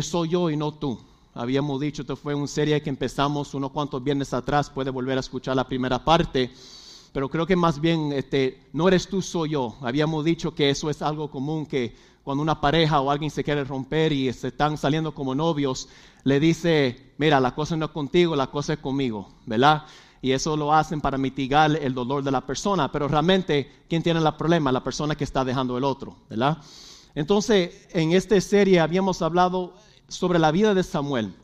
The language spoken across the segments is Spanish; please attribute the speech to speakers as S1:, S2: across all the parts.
S1: soy yo y no tú. Habíamos dicho, esto fue una serie que empezamos unos cuantos viernes atrás, puede volver a escuchar la primera parte, pero creo que más bien este, no eres tú, soy yo. Habíamos dicho que eso es algo común, que cuando una pareja o alguien se quiere romper y se están saliendo como novios, le dice, mira, la cosa no es contigo, la cosa es conmigo, ¿verdad? Y eso lo hacen para mitigar el dolor de la persona, pero realmente, ¿quién tiene el problema? La persona que está dejando el otro, ¿verdad? Entonces, en esta serie habíamos hablado sobre la vida de Samuel.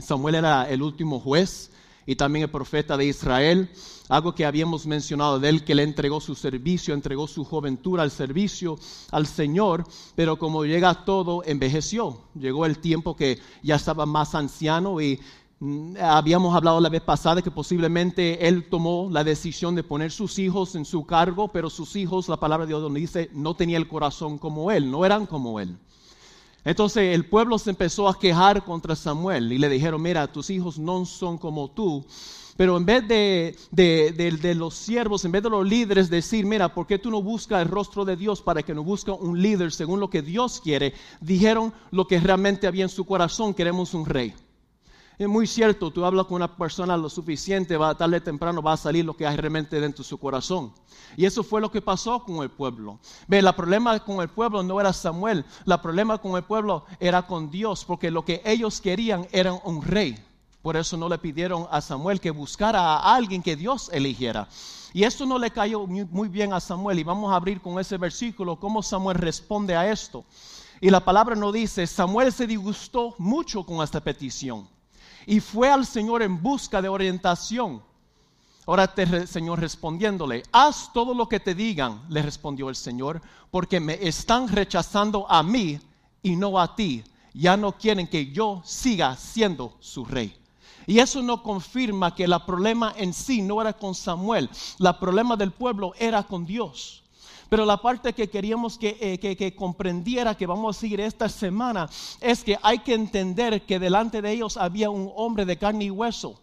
S1: Samuel era el último juez y también el profeta de Israel, algo que habíamos mencionado de él, que le entregó su servicio, entregó su juventud al servicio al Señor, pero como llega todo, envejeció. Llegó el tiempo que ya estaba más anciano y mm, habíamos hablado la vez pasada que posiblemente él tomó la decisión de poner sus hijos en su cargo, pero sus hijos, la palabra de Dios donde dice, no tenía el corazón como él, no eran como él. Entonces el pueblo se empezó a quejar contra Samuel y le dijeron, mira, tus hijos no son como tú. Pero en vez de, de, los siervos, en vez de los líderes decir, mira, ¿por qué tú no buscas el rostro de Dios para que no busque un líder según lo que Dios quiere? Dijeron lo que realmente había en su corazón, queremos un rey. Es muy cierto, tú hablas con una persona lo suficiente, va, tarde o temprano va a salir lo que hay realmente dentro de su corazón. Y eso fue lo que pasó con el pueblo. Ve, el problema con el pueblo no era Samuel, el problema con el pueblo era con Dios, porque lo que ellos querían era un rey. Por eso no le pidieron a Samuel que buscara a alguien que Dios eligiera. Y esto no le cayó muy bien a Samuel. Y vamos a abrir con ese versículo cómo Samuel responde a esto. Y la palabra nos dice, Samuel se disgustó mucho con esta petición y fue al Señor en busca de orientación. Ahora te, Señor respondiéndole, haz todo lo que te digan, le respondió el Señor, porque me están rechazando a mí y no a ti. Ya no quieren que yo siga siendo su rey. Y eso no confirma que el problema en sí no era con Samuel, el problema del pueblo era con Dios. Pero la parte que queríamos eh, que, comprendiera, que vamos a seguir esta semana, es que hay que entender que delante de ellos había un hombre de carne y hueso.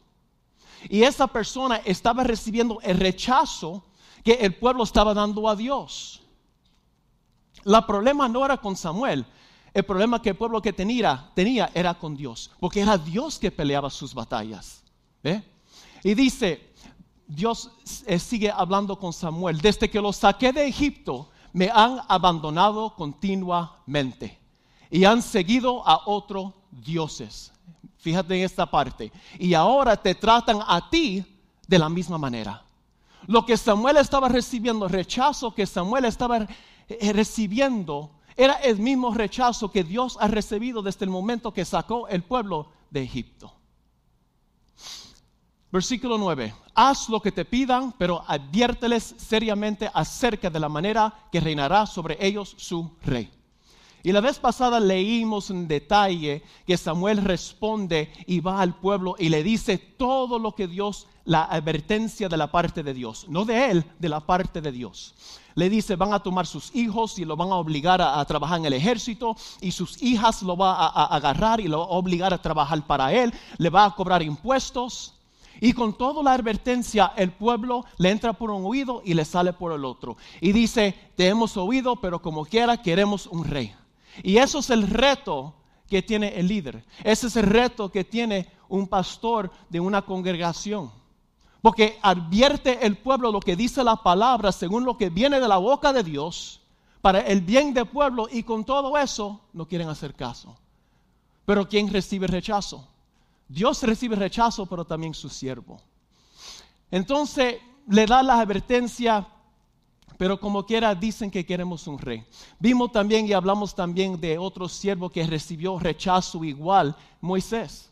S1: Y esa persona estaba recibiendo el rechazo que el pueblo estaba dando a Dios. El problema no era con Samuel, el problema que el pueblo que tenía, tenía era con Dios, porque era Dios que peleaba sus batallas. Y dice, Dios eh, sigue hablando con Samuel. Desde que los saqué de Egipto, me han abandonado continuamente y han seguido a otros dioses. Fíjate en esta parte. Y ahora te tratan a ti de la misma manera. Lo que Samuel estaba recibiendo, rechazo que Samuel estaba eh, recibiendo, era el mismo rechazo que Dios ha recibido desde el momento que sacó el pueblo de Egipto. Versículo 9. Haz lo que te pidan, pero adviérteles seriamente acerca de la manera que reinará sobre ellos su rey. Y la vez pasada leímos en detalle que Samuel responde y va al pueblo y le dice todo lo que Dios, la advertencia de la parte de Dios, no de él, de la parte de Dios. Le dice, van a tomar sus hijos y lo van a obligar a, trabajar en el ejército y sus hijas lo va a agarrar y lo va a obligar a trabajar para él, le va a cobrar impuestos y con toda la advertencia, el pueblo le entra por un oído y le sale por el otro. Y dice, te hemos oído, pero como quiera queremos un rey. Y eso es el reto que tiene el líder. Ese es el reto que tiene un pastor de una congregación. Porque advierte el pueblo lo que dice la palabra según lo que viene de la boca de Dios para el bien del pueblo y con todo eso no quieren hacer caso. Pero ¿quién recibe rechazo? Dios recibe rechazo, pero también su siervo. Entonces le da la advertencia, pero como quiera dicen que queremos un rey. Vimos también y hablamos también de otro siervo que recibió rechazo igual, Moisés.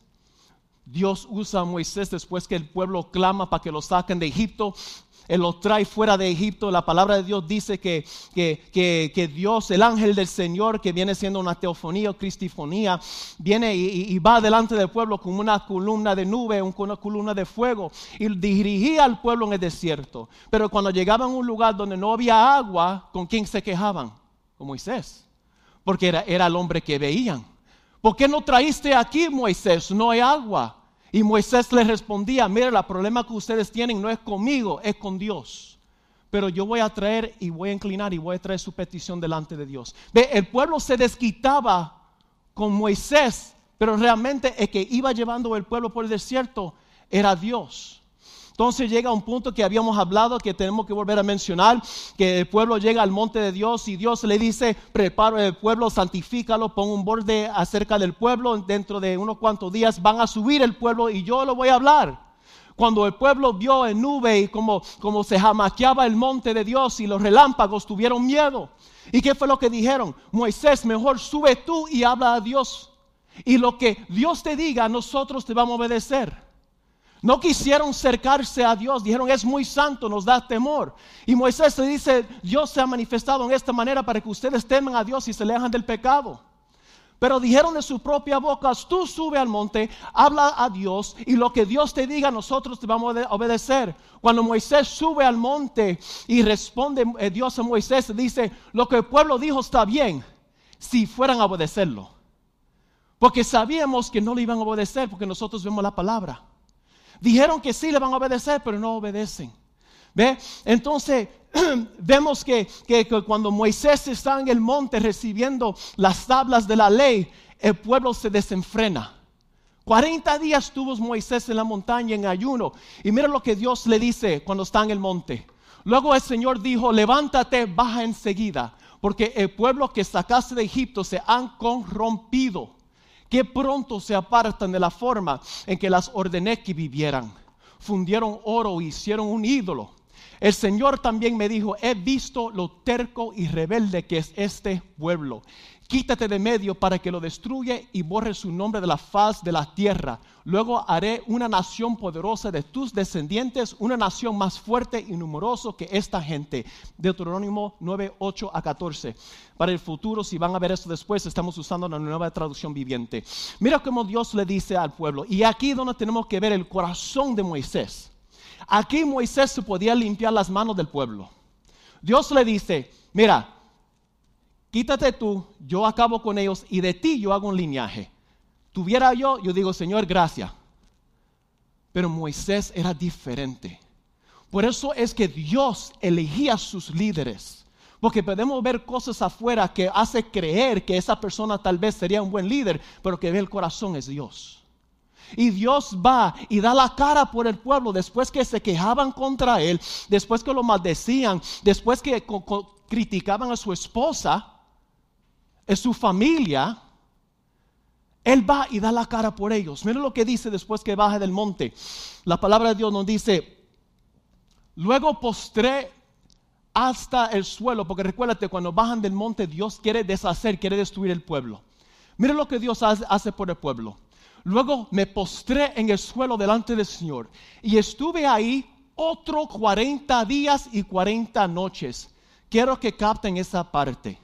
S1: Dios usa a Moisés después que el pueblo clama para que lo saquen de Egipto. Él lo trae fuera de Egipto. La palabra de Dios dice que, que, Dios, el ángel del Señor, que viene siendo una teofonía o cristifonía, viene y, va delante del pueblo con una columna de nube, una columna de fuego, y dirigía al pueblo en el desierto. Pero cuando llegaban a un lugar donde no había agua, ¿con quién se quejaban? Con Moisés. Porque era, era el hombre que veían. ¿Por qué no traíste aquí, Moisés? No hay agua. Y Moisés le respondía, mira, el problema que ustedes tienen no es conmigo, es con Dios. Pero yo voy a traer y voy a inclinar y voy a traer su petición delante de Dios. Ve, el pueblo se desquitaba con Moisés, pero realmente el que iba llevando el pueblo por el desierto era Dios. Entonces llega un punto que habíamos hablado, que tenemos que volver a mencionar, que el pueblo llega al monte de Dios y Dios le dice, prepara el pueblo, santifícalo, pon un borde acerca del pueblo, dentro de unos cuantos días van a subir el pueblo y yo lo voy a hablar. Cuando el pueblo vio en nube y como, como se jamaqueaba el monte de Dios y los relámpagos tuvieron miedo. ¿Y qué fue lo que dijeron? Moisés, mejor sube tú y habla a Dios. Y lo que Dios te diga, nosotros te vamos a obedecer. No quisieron cercarse a Dios, dijeron es muy santo, nos da temor. Y Moisés le dice, Dios se ha manifestado en esta manera para que ustedes teman a Dios y se alejan del pecado. Pero dijeron de su propia boca, tú sube al monte, habla a Dios y lo que Dios te diga nosotros te vamos a obedecer. Cuando Moisés sube al monte y responde eh, Dios a Moisés, dice, lo que el pueblo dijo está bien si fueran a obedecerlo. Porque sabíamos que no le iban a obedecer porque nosotros vemos la palabra. Dijeron que sí le van a obedecer, pero no obedecen. ¿Ve? Entonces, vemos que, cuando Moisés está en el monte recibiendo las tablas de la ley, el pueblo se desenfrena. 40 días tuvo Moisés en la montaña en ayuno. Y mira lo que Dios le dice cuando está en el monte. Luego el Señor dijo, levántate, baja enseguida, porque el pueblo que sacaste de Egipto se han corrompido que pronto se apartan de la forma en que las ordené que vivieran. Fundieron oro, hicieron un ídolo. El Señor también me dijo, he visto lo terco y rebelde que es este pueblo quítate de medio para que lo destruya y borre su nombre de la faz de la tierra. Luego haré una nación poderosa de tus descendientes, una nación más fuerte y numerosa que esta gente. Deuterónimo 9, 8 a 14. Para el futuro, si van a ver esto después, estamos usando una nueva traducción viviente. Mira cómo Dios le dice al pueblo. Y aquí donde tenemos que ver el corazón de Moisés. Aquí Moisés se podía limpiar las manos del pueblo. Dios le dice, mira, quítate tú, yo acabo con ellos y de ti yo hago un linaje. Tuviera yo, yo digo, Señor, gracias. Pero Moisés era diferente. Por eso es que Dios elegía a sus líderes. Porque podemos ver cosas afuera que hace creer que esa persona tal vez sería un buen líder, pero que ve el corazón es Dios. Y Dios va y da la cara por el pueblo después que se quejaban contra él, después que lo maldecían, después que criticaban a su esposa es su familia, Él va y da la cara por ellos. Miren lo que dice después que baja del monte. La palabra de Dios nos dice, luego postré hasta el suelo, porque recuérdate, cuando bajan del monte, Dios quiere deshacer, quiere destruir el pueblo. Miren lo que Dios hace por el pueblo. Luego me postré en el suelo delante del Señor y estuve ahí otro 40 días y 40 noches. Quiero que capten esa parte.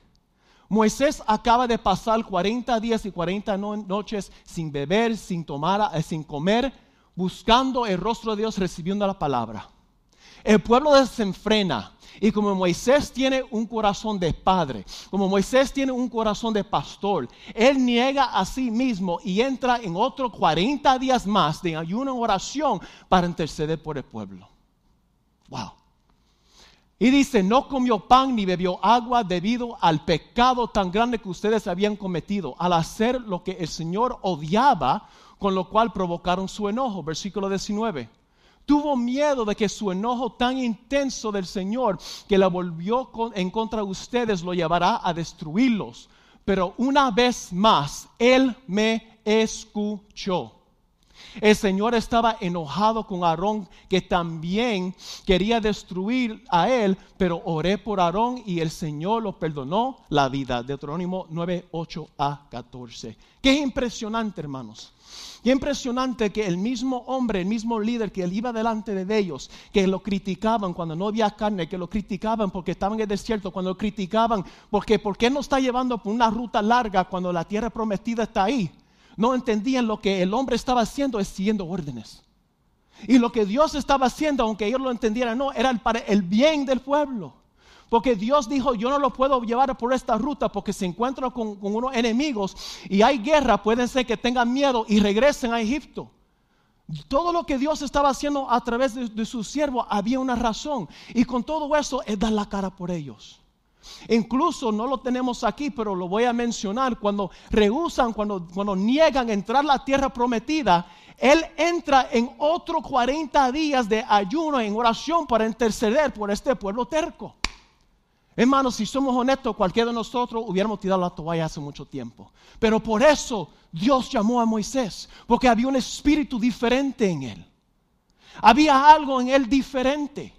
S1: Moisés acaba de pasar 40 días y 40 noches sin beber, sin tomar, eh, sin comer, buscando el rostro de Dios, recibiendo la palabra. El pueblo desenfrena. Y como Moisés tiene un corazón de padre, como Moisés tiene un corazón de pastor, él niega a sí mismo y entra en otros 40 días más de ayuno en oración para interceder por el pueblo. Wow. Y dice, no comió pan ni bebió agua debido al pecado tan grande que ustedes habían cometido, al hacer lo que el Señor odiaba, con lo cual provocaron su enojo. Versículo 19. Tuvo miedo de que su enojo tan intenso del Señor, que la volvió en contra de ustedes, lo llevará a destruirlos. Pero una vez más, Él me escuchó. El Señor estaba enojado con Aarón, que también quería destruir a él, pero oré por Aarón y el Señor lo perdonó la vida. Deuterónimo 9, 8 a 14. Qué impresionante, hermanos. Qué impresionante que el mismo hombre, el mismo líder que él iba delante de ellos, que lo criticaban cuando no había carne, que lo criticaban porque estaban en el desierto, cuando lo criticaban porque ¿por qué no está llevando por una ruta larga cuando la tierra prometida está ahí? No entendían lo que el hombre estaba haciendo es siguiendo órdenes. Y lo que Dios estaba haciendo, aunque ellos lo entendieran, no, era para el bien del pueblo. Porque Dios dijo, yo no lo puedo llevar por esta ruta porque se encuentran con, unos enemigos y hay guerra, pueden ser que tengan miedo y regresen a Egipto. Todo lo que Dios estaba haciendo a través de, de su siervo había una razón. Y con todo eso, Él da la cara por ellos. Incluso no lo tenemos aquí, pero lo voy a mencionar. Cuando rehusan, cuando, cuando niegan entrar a la tierra prometida, Él entra en otro 40 días de ayuno en oración para interceder por este pueblo terco. Hermanos, si somos honestos, cualquiera de nosotros hubiéramos tirado la toalla hace mucho tiempo. Pero por eso Dios llamó a Moisés, porque había un espíritu diferente en él. Había algo en él diferente.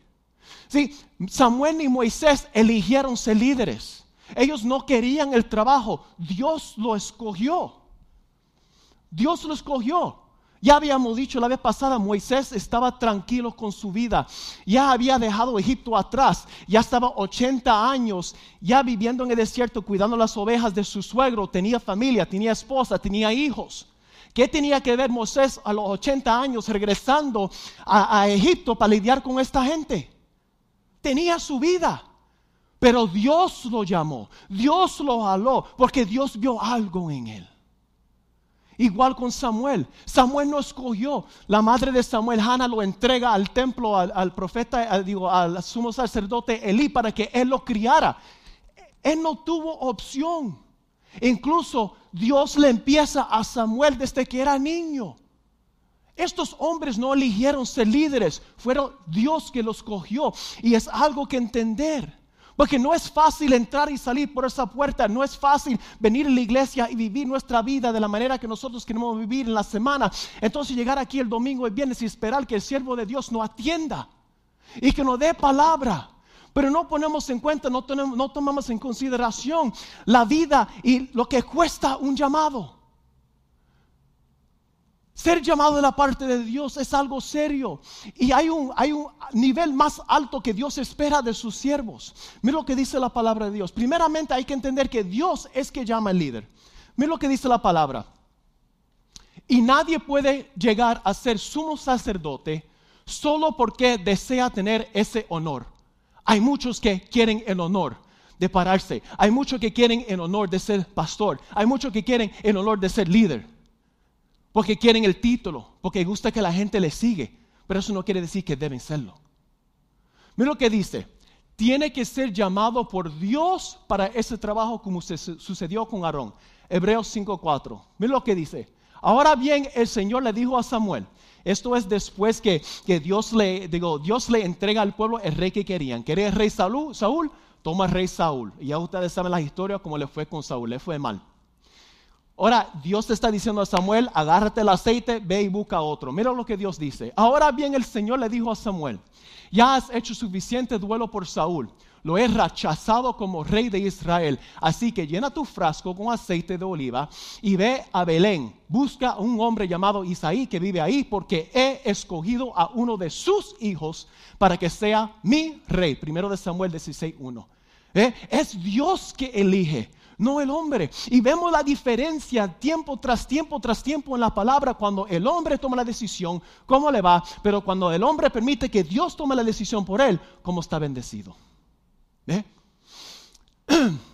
S1: Sí, Samuel y Moisés eligieron ser líderes. Ellos no querían el trabajo, Dios lo escogió. Dios lo escogió. Ya habíamos dicho la vez pasada, Moisés estaba tranquilo con su vida. Ya había dejado Egipto atrás. Ya estaba 80 años ya viviendo en el desierto cuidando las ovejas de su suegro. Tenía familia, tenía esposa, tenía hijos. ¿Qué tenía que ver Moisés a los 80 años regresando a, a Egipto para lidiar con esta gente? Tenía su vida. Pero Dios lo llamó, Dios lo jaló, porque Dios vio algo en él. Igual con Samuel. Samuel no escogió. La madre de Samuel, Hannah, lo entrega al templo, al, profeta, digo, al sumo sacerdote Elí para que él lo criara. Él no tuvo opción. Incluso Dios le empieza a Samuel desde que era niño. Estos hombres no eligieron ser líderes, fueron Dios que los cogió. Y es algo que entender. Porque no es fácil entrar y salir por esa puerta, no es fácil venir a la iglesia y vivir nuestra vida de la manera que nosotros queremos vivir en la semana. Entonces llegar aquí el domingo y viernes y esperar que el siervo de Dios nos atienda y que nos dé palabra. Pero no ponemos en cuenta, no, no tomamos en consideración la vida y lo que cuesta un llamado. Ser llamado de la parte de Dios es algo serio. Y hay un, hay un nivel más alto que Dios espera de sus siervos. Mira lo que dice la palabra de Dios. Primeramente hay que entender que Dios es que llama al líder. Mira lo que dice la palabra. Y nadie puede llegar a ser sumo sacerdote solo porque desea tener ese honor. Hay muchos que quieren el honor de pararse. Hay muchos que quieren el honor de ser pastor. Hay muchos que quieren el honor de ser líder porque quieren el título, porque gusta que la gente le sigue, pero eso no quiere decir que deben serlo. Mira lo que dice, tiene que ser llamado por Dios para ese trabajo como sucedió con Aarón. Hebreos 5:4. Mira lo que dice. Ahora bien, el Señor le dijo a Samuel, esto es después que, Dios, le, digo, Dios le entrega al pueblo el rey que querían. ¿Quería el rey Saúl? Toma el rey Saúl. Y ya ustedes saben la historia, cómo le fue con Saúl, le fue mal. Ahora Dios está diciendo a Samuel, agárrate el aceite, ve y busca otro. Mira lo que Dios dice. Ahora bien el Señor le dijo a Samuel, ya has hecho suficiente duelo por Saúl. Lo he rechazado como rey de Israel. Así que llena tu frasco con aceite de oliva y ve a Belén. Busca un hombre llamado Isaí que vive ahí porque he escogido a uno de sus hijos para que sea mi rey. Primero de Samuel 16.1. ¿Eh? Es Dios que elige no el hombre. Y vemos la diferencia tiempo tras tiempo tras tiempo en la palabra cuando el hombre toma la decisión, cómo le va, pero cuando el hombre permite que Dios tome la decisión por él, cómo está bendecido.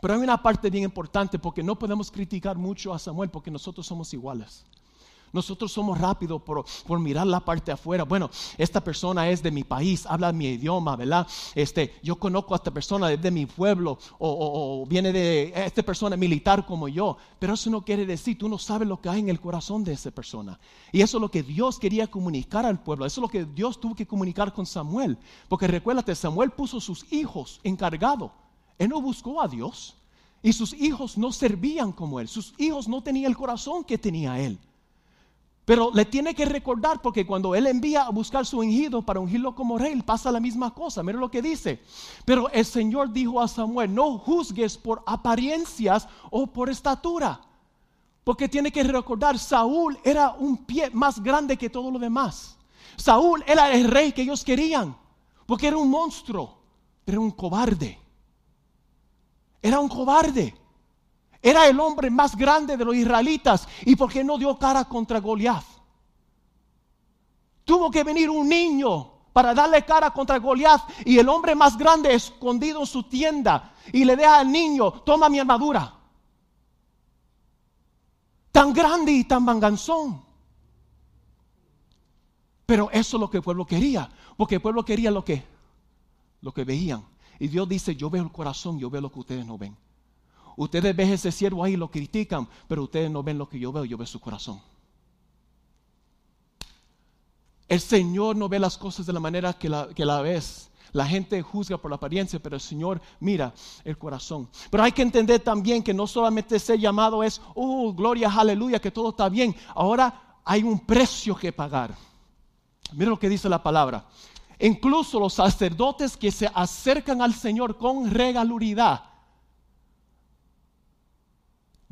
S1: Pero hay una parte bien importante porque no podemos criticar mucho a Samuel porque nosotros somos iguales. Nosotros somos rápidos por, mirar la parte afuera. Bueno, esta persona es de mi país, habla mi idioma, ¿verdad? Este, yo conozco a esta persona de mi pueblo o, viene de esta persona militar como yo. Pero eso no quiere decir, tú no sabes lo que hay en el corazón de esa persona. Y eso es lo que Dios quería comunicar al pueblo. Eso es lo que Dios tuvo que comunicar con Samuel. Porque recuérdate, Samuel puso sus hijos encargados. Él no buscó a Dios. Y sus hijos no servían como él. Sus hijos no tenían el corazón que tenía él. Pero le tiene que recordar porque cuando él envía a buscar su ungido para ungirlo como rey, pasa la misma cosa. Mira lo que dice. Pero el Señor dijo a Samuel, no juzgues por apariencias o por estatura. Porque tiene que recordar, Saúl era un pie más grande que todo lo demás. Saúl era el rey que ellos querían. Porque era un monstruo, pero un cobarde. Era un cobarde. Era el hombre más grande de los israelitas. ¿Y por qué no dio cara contra Goliat? Tuvo que venir un niño para darle cara contra Goliat y el hombre más grande escondido en su tienda y le deja al niño, toma mi armadura. Tan grande y tan manganzón. Pero eso es lo que el pueblo quería, porque el pueblo quería lo que lo que veían. Y Dios dice, yo veo el corazón, yo veo lo que ustedes no ven. Ustedes ven ese siervo ahí lo critican, pero ustedes no ven lo que yo veo, yo veo su corazón. El Señor no ve las cosas de la manera que la, que la ves. La gente juzga por la apariencia, pero el Señor mira el corazón. Pero hay que entender también que no solamente ser llamado es, oh, gloria, aleluya, que todo está bien. Ahora hay un precio que pagar. Mira lo que dice la palabra. Incluso los sacerdotes que se acercan al Señor con regalaridad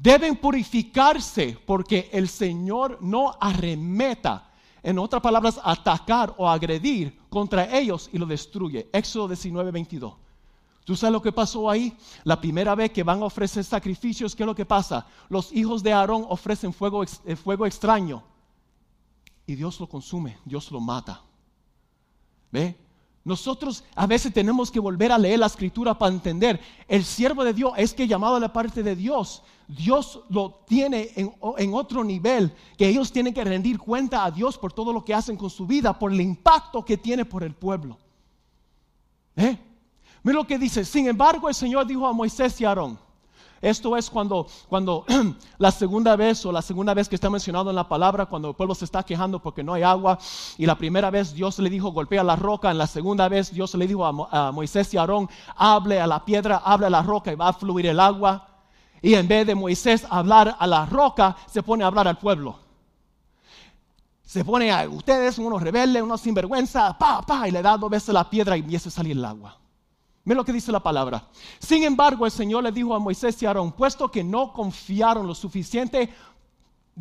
S1: deben purificarse porque el Señor no arremeta en otras palabras, atacar o agredir contra ellos y lo destruye. Éxodo 19, 22. ¿Tú sabes lo que pasó ahí? La primera vez que van a ofrecer sacrificios, ¿qué es lo que pasa? Los hijos de Aarón ofrecen fuego, eh, fuego extraño y Dios lo consume, Dios lo mata. ¿Ve? Nosotros a veces tenemos que volver a leer la escritura para entender. El siervo de Dios es que llamado a la parte de Dios. Dios lo tiene en, otro nivel, que ellos tienen que rendir cuenta a Dios por todo lo que hacen con su vida, por el impacto que tiene por el pueblo. ¿Eh? Mira lo que dice. Sin embargo, el Señor dijo a Moisés y a Aarón, esto es cuando, cuando la segunda vez o la segunda vez que está mencionado en la palabra, cuando el pueblo se está quejando porque no hay agua. Y la primera vez Dios le dijo, golpea la roca. En la segunda vez Dios le dijo a, Moisés y a Aarón, hable a la piedra, hable a la roca y va a fluir el agua. Y en vez de Moisés hablar a la roca, se pone a hablar al pueblo. Se pone a ustedes, unos rebeldes, unos sinvergüenza, pa, pa, y le da dos veces la piedra y empieza a salir el agua. Mira lo que dice la palabra. Sin embargo, el Señor le dijo a Moisés y Aarón, puesto que no confiaron lo suficiente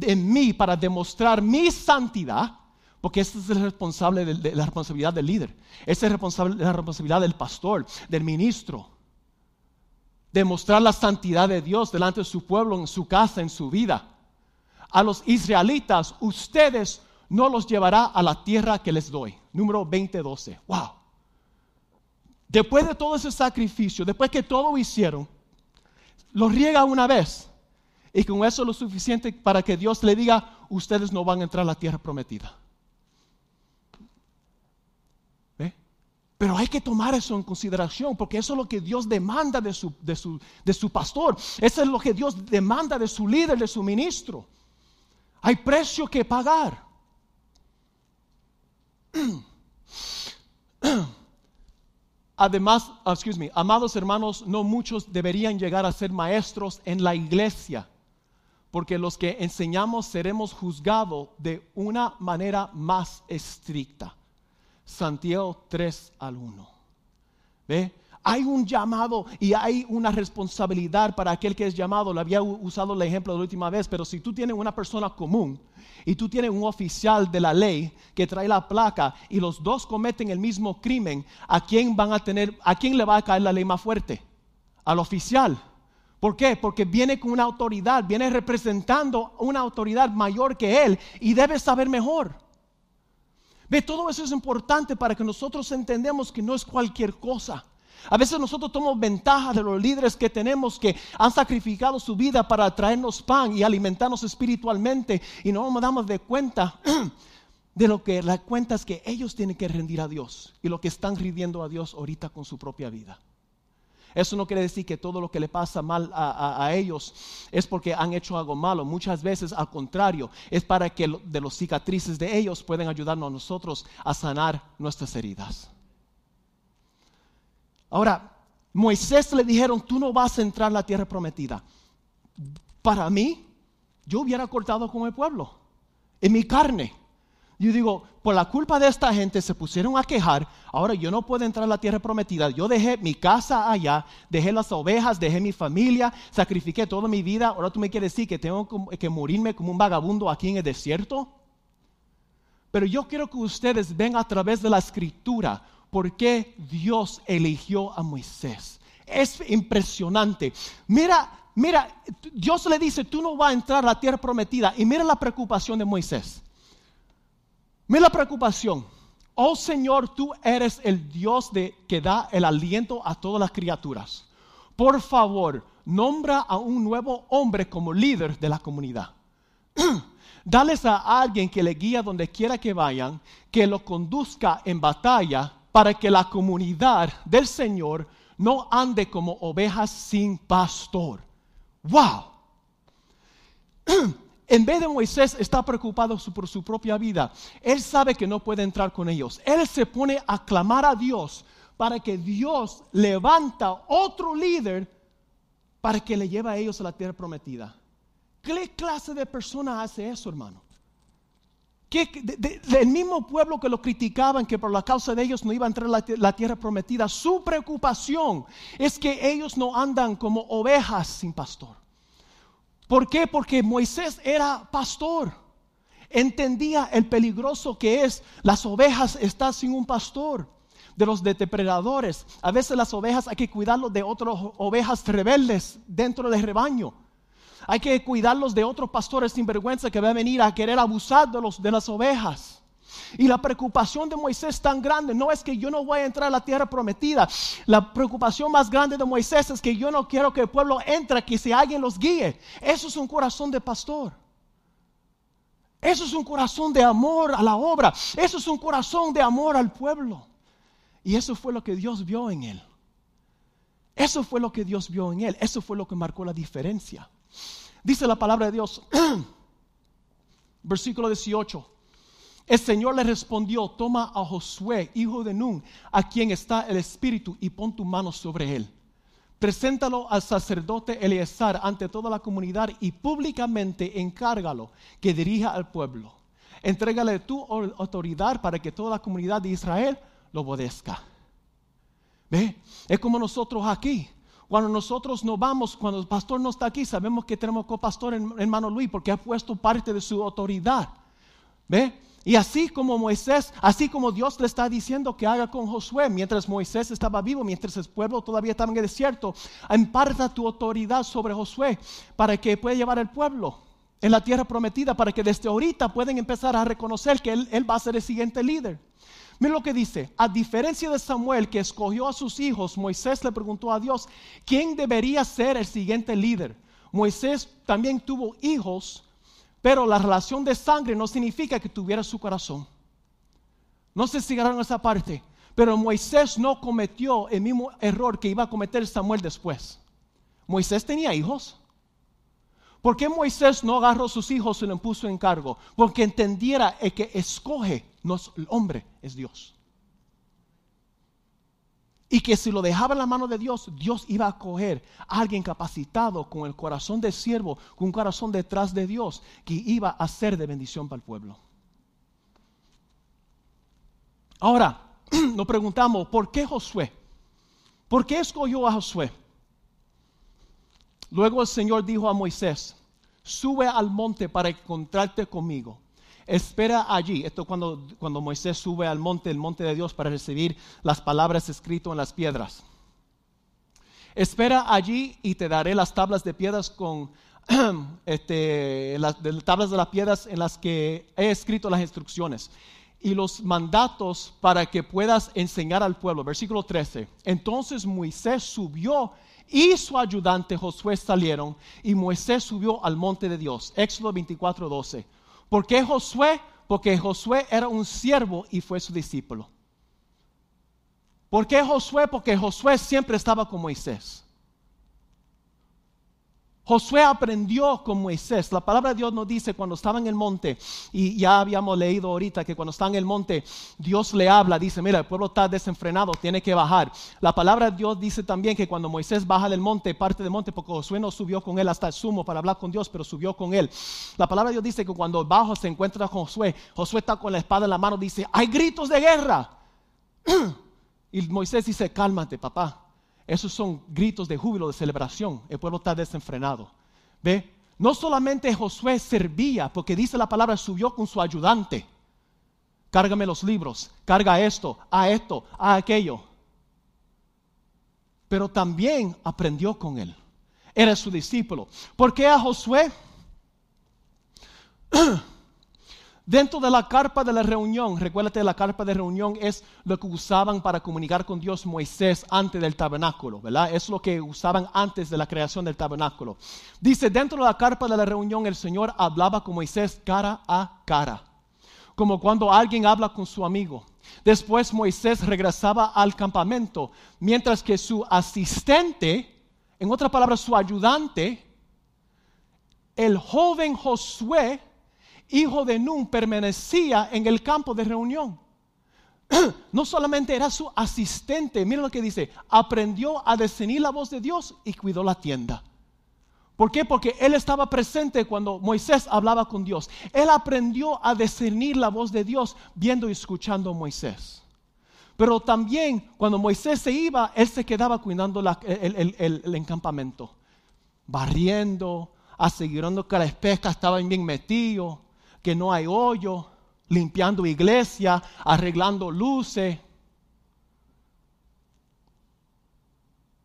S1: en mí para demostrar mi santidad, porque esta es el responsable de, la responsabilidad del líder, esta es la responsabilidad del pastor, del ministro, demostrar la santidad de Dios delante de su pueblo, en su casa, en su vida. A los israelitas, ustedes no los llevará a la tierra que les doy. Número 20:12. Wow. Después de todo ese sacrificio, después que todo hicieron, lo riega una vez. Y con eso es lo suficiente para que Dios le diga, ustedes no van a entrar a la tierra prometida. Pero hay que tomar eso en consideración, porque eso es lo que Dios demanda de su, de su, de su pastor. Eso es lo que Dios demanda de su líder, de su ministro. Hay precio que pagar. Además, ah, excuse me, amados hermanos, no muchos deberían llegar a ser maestros en la iglesia, porque los que enseñamos seremos juzgados de una manera más estricta. Santiago 3 al 1. ¿Ve? Hay un llamado y hay una responsabilidad para aquel que es llamado. Le había usado el ejemplo de la última vez, pero si tú tienes una persona común y tú tienes un oficial de la ley que trae la placa y los dos cometen el mismo crimen, ¿a quién van a tener, a quién le va a caer la ley más fuerte? Al oficial. ¿Por qué? Porque viene con una autoridad, viene representando una autoridad mayor que él y debe saber mejor. Ve, todo eso es importante para que nosotros entendamos que no es cualquier cosa. A veces nosotros tomamos ventaja de los líderes que tenemos que han sacrificado su vida para traernos pan y alimentarnos espiritualmente y no nos damos de cuenta de lo que la cuenta es que ellos tienen que rendir a Dios y lo que están rindiendo a Dios ahorita con su propia vida. Eso no quiere decir que todo lo que le pasa mal a, ellos es porque han hecho algo malo. Muchas veces, al contrario, es para que de los cicatrices de ellos pueden ayudarnos a nosotros a sanar nuestras heridas. Ahora, Moisés le dijeron, tú no vas a entrar en la tierra prometida. Para mí, yo hubiera cortado con el pueblo, en mi carne. Yo digo, por la culpa de esta gente se pusieron a quejar, ahora yo no puedo entrar a la tierra prometida. Yo dejé mi casa allá, dejé las ovejas, dejé mi familia, sacrifiqué toda mi vida. Ahora tú me quieres decir que tengo que morirme como un vagabundo aquí en el desierto. Pero yo quiero que ustedes ven a través de la escritura por qué Dios eligió a Moisés. Es impresionante. Mira, mira, Dios le dice, tú no vas a entrar a la tierra prometida. Y mira la preocupación de Moisés. Mira la preocupación. Oh Señor, tú eres el Dios de, que da el aliento a todas las criaturas. Por favor, nombra a un nuevo hombre como líder de la comunidad. Dales a alguien que le guía donde quiera que vayan, que lo conduzca en batalla para que la comunidad del Señor no ande como ovejas sin pastor. ¡Wow! En vez de Moisés estar preocupado por su propia vida, él sabe que no puede entrar con ellos. Él se pone a clamar a Dios para que Dios levanta otro líder para que le lleve a ellos a la tierra prometida. ¿Qué clase de persona hace eso, hermano? Del mismo pueblo que lo criticaban, que por la causa de ellos no iba a entrar a la tierra prometida, su preocupación es que ellos no andan como ovejas sin pastor. ¿Por qué? Porque Moisés era pastor. Entendía el peligroso que es las ovejas estar sin un pastor de los depredadores. A veces las ovejas hay que cuidarlos de otras ovejas rebeldes dentro del rebaño. Hay que cuidarlos de otros pastores sin vergüenza que va a venir a querer abusar de, los, de las ovejas. Y la preocupación de Moisés tan grande. No es que yo no voy a entrar a la tierra prometida. La preocupación más grande de Moisés es que yo no quiero que el pueblo entre, que si alguien los guíe. Eso es un corazón de pastor. Eso es un corazón de amor a la obra. Eso es un corazón de amor al pueblo. Y eso fue lo que Dios vio en él. Eso fue lo que Dios vio en él. Eso fue lo que marcó la diferencia. Dice la palabra de Dios, versículo 18. El Señor le respondió, toma a Josué, hijo de Nun, a quien está el Espíritu, y pon tu mano sobre él. Preséntalo al sacerdote Eleazar ante toda la comunidad y públicamente encárgalo que dirija al pueblo. Entrégale tu autoridad para que toda la comunidad de Israel lo obedezca. ¿Ve? Es como nosotros aquí. Cuando nosotros nos vamos, cuando el pastor no está aquí, sabemos que tenemos copastor en hermano Luis porque ha puesto parte de su autoridad. ¿Ve? Y así como Moisés, así como Dios le está diciendo que haga con Josué, mientras Moisés estaba vivo, mientras el pueblo todavía estaba en el desierto, imparta tu autoridad sobre Josué para que pueda llevar el pueblo en la tierra prometida, para que desde ahorita puedan empezar a reconocer que él, él va a ser el siguiente líder. Miren lo que dice. A diferencia de Samuel que escogió a sus hijos, Moisés le preguntó a Dios, ¿quién debería ser el siguiente líder? Moisés también tuvo hijos, pero la relación de sangre no significa que tuviera su corazón. No se si esa parte, pero Moisés no cometió el mismo error que iba a cometer Samuel después. Moisés tenía hijos. ¿Por qué Moisés no agarró a sus hijos y los puso en cargo? Porque entendiera el que escoge, no es el hombre, es Dios. Y que si lo dejaba en la mano de Dios, Dios iba a coger a alguien capacitado con el corazón de siervo, con un corazón detrás de Dios, que iba a ser de bendición para el pueblo. Ahora, nos preguntamos, ¿por qué Josué? ¿Por qué escogió a Josué? Luego el Señor dijo a Moisés, sube al monte para encontrarte conmigo. Espera allí. Esto cuando, cuando Moisés sube al monte, el monte de Dios, para recibir las palabras escritas en las piedras. Espera allí y te daré las tablas de piedras con este, las tablas de las piedras en las que he escrito las instrucciones y los mandatos para que puedas enseñar al pueblo. Versículo 13. Entonces Moisés subió y su ayudante Josué salieron y Moisés subió al monte de Dios. Éxodo 24, 12. ¿Por qué Josué? Porque Josué era un siervo y fue su discípulo. ¿Por qué Josué? Porque Josué siempre estaba con Moisés. Josué aprendió con Moisés. La palabra de Dios nos dice cuando estaba en el monte, y ya habíamos leído ahorita que cuando está en el monte, Dios le habla, dice, mira, el pueblo está desenfrenado, tiene que bajar. La palabra de Dios dice también que cuando Moisés baja del monte, parte del monte, porque Josué no subió con él hasta el sumo para hablar con Dios, pero subió con él. La palabra de Dios dice que cuando bajo se encuentra con Josué, Josué está con la espada en la mano, dice, hay gritos de guerra. y Moisés dice, cálmate, papá esos son gritos de júbilo, de celebración. El pueblo está desenfrenado. ¿Ve? No solamente Josué servía, porque dice la palabra, subió con su ayudante. Cárgame los libros, carga esto, a esto, a aquello. Pero también aprendió con él. Era su discípulo. ¿Por qué a Josué? Dentro de la carpa de la reunión, recuérdate, la carpa de reunión es lo que usaban para comunicar con Dios Moisés antes del tabernáculo, ¿verdad? Es lo que usaban antes de la creación del tabernáculo. Dice, dentro de la carpa de la reunión el Señor hablaba con Moisés cara a cara, como cuando alguien habla con su amigo. Después Moisés regresaba al campamento, mientras que su asistente, en otras palabras, su ayudante, el joven Josué, hijo de Nun, permanecía en el campo de reunión. No solamente era su asistente, mira lo que dice, aprendió a discernir la voz de Dios y cuidó la tienda. ¿Por qué? Porque él estaba presente cuando Moisés hablaba con Dios. Él aprendió a discernir la voz de Dios viendo y escuchando a Moisés. Pero también cuando Moisés se iba, él se quedaba cuidando el, encampamento, barriendo, asegurando que las pescas estaban bien metidas, que no hay hoyo, limpiando iglesia, arreglando luces.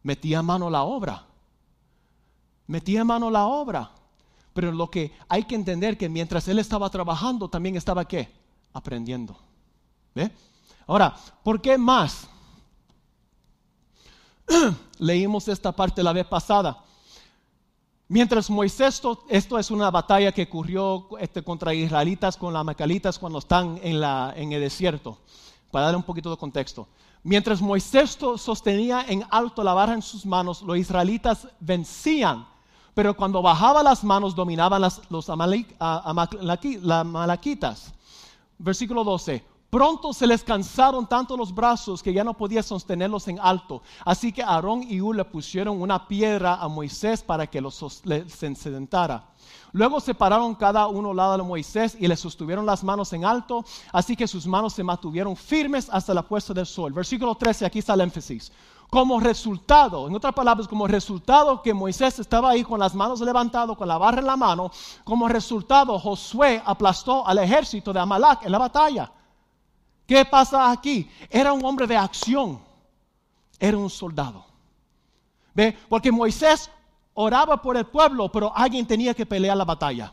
S1: Metía mano la obra metía mano la obra. Pero lo que hay que entender que mientras él estaba trabajando, también estaba qué? Aprendiendo. ¿Ve? Ahora, ¿por qué más? Leímos esta parte la vez pasada. Mientras Moisés, esto, es una batalla que ocurrió este, contra israelitas con las macalitas cuando están en, la, en el desierto. Para dar un poquito de contexto. Mientras Moisés sostenía en alto la barra en sus manos, los israelitas vencían pero cuando bajaba las manos dominaban las, los amalequitas. Versículo 12. Pronto se les cansaron tanto los brazos que ya no podía sostenerlos en alto. Así que Aarón y Ur le pusieron una piedra a Moisés para que los se sentara. Luego separaron cada uno al lado de Moisés y le sostuvieron las manos en alto, así que sus manos se mantuvieron firmes hasta la puesta del sol. Versículo 13, aquí está el énfasis como resultado, en otras palabras, como resultado que Moisés estaba ahí con las manos levantadas, con la barra en la mano, como resultado Josué aplastó al ejército de Amalek en la batalla. ¿Qué pasa aquí? Era un hombre de acción, era un soldado. ¿Ve? Porque Moisés oraba por el pueblo, pero alguien tenía que pelear la batalla.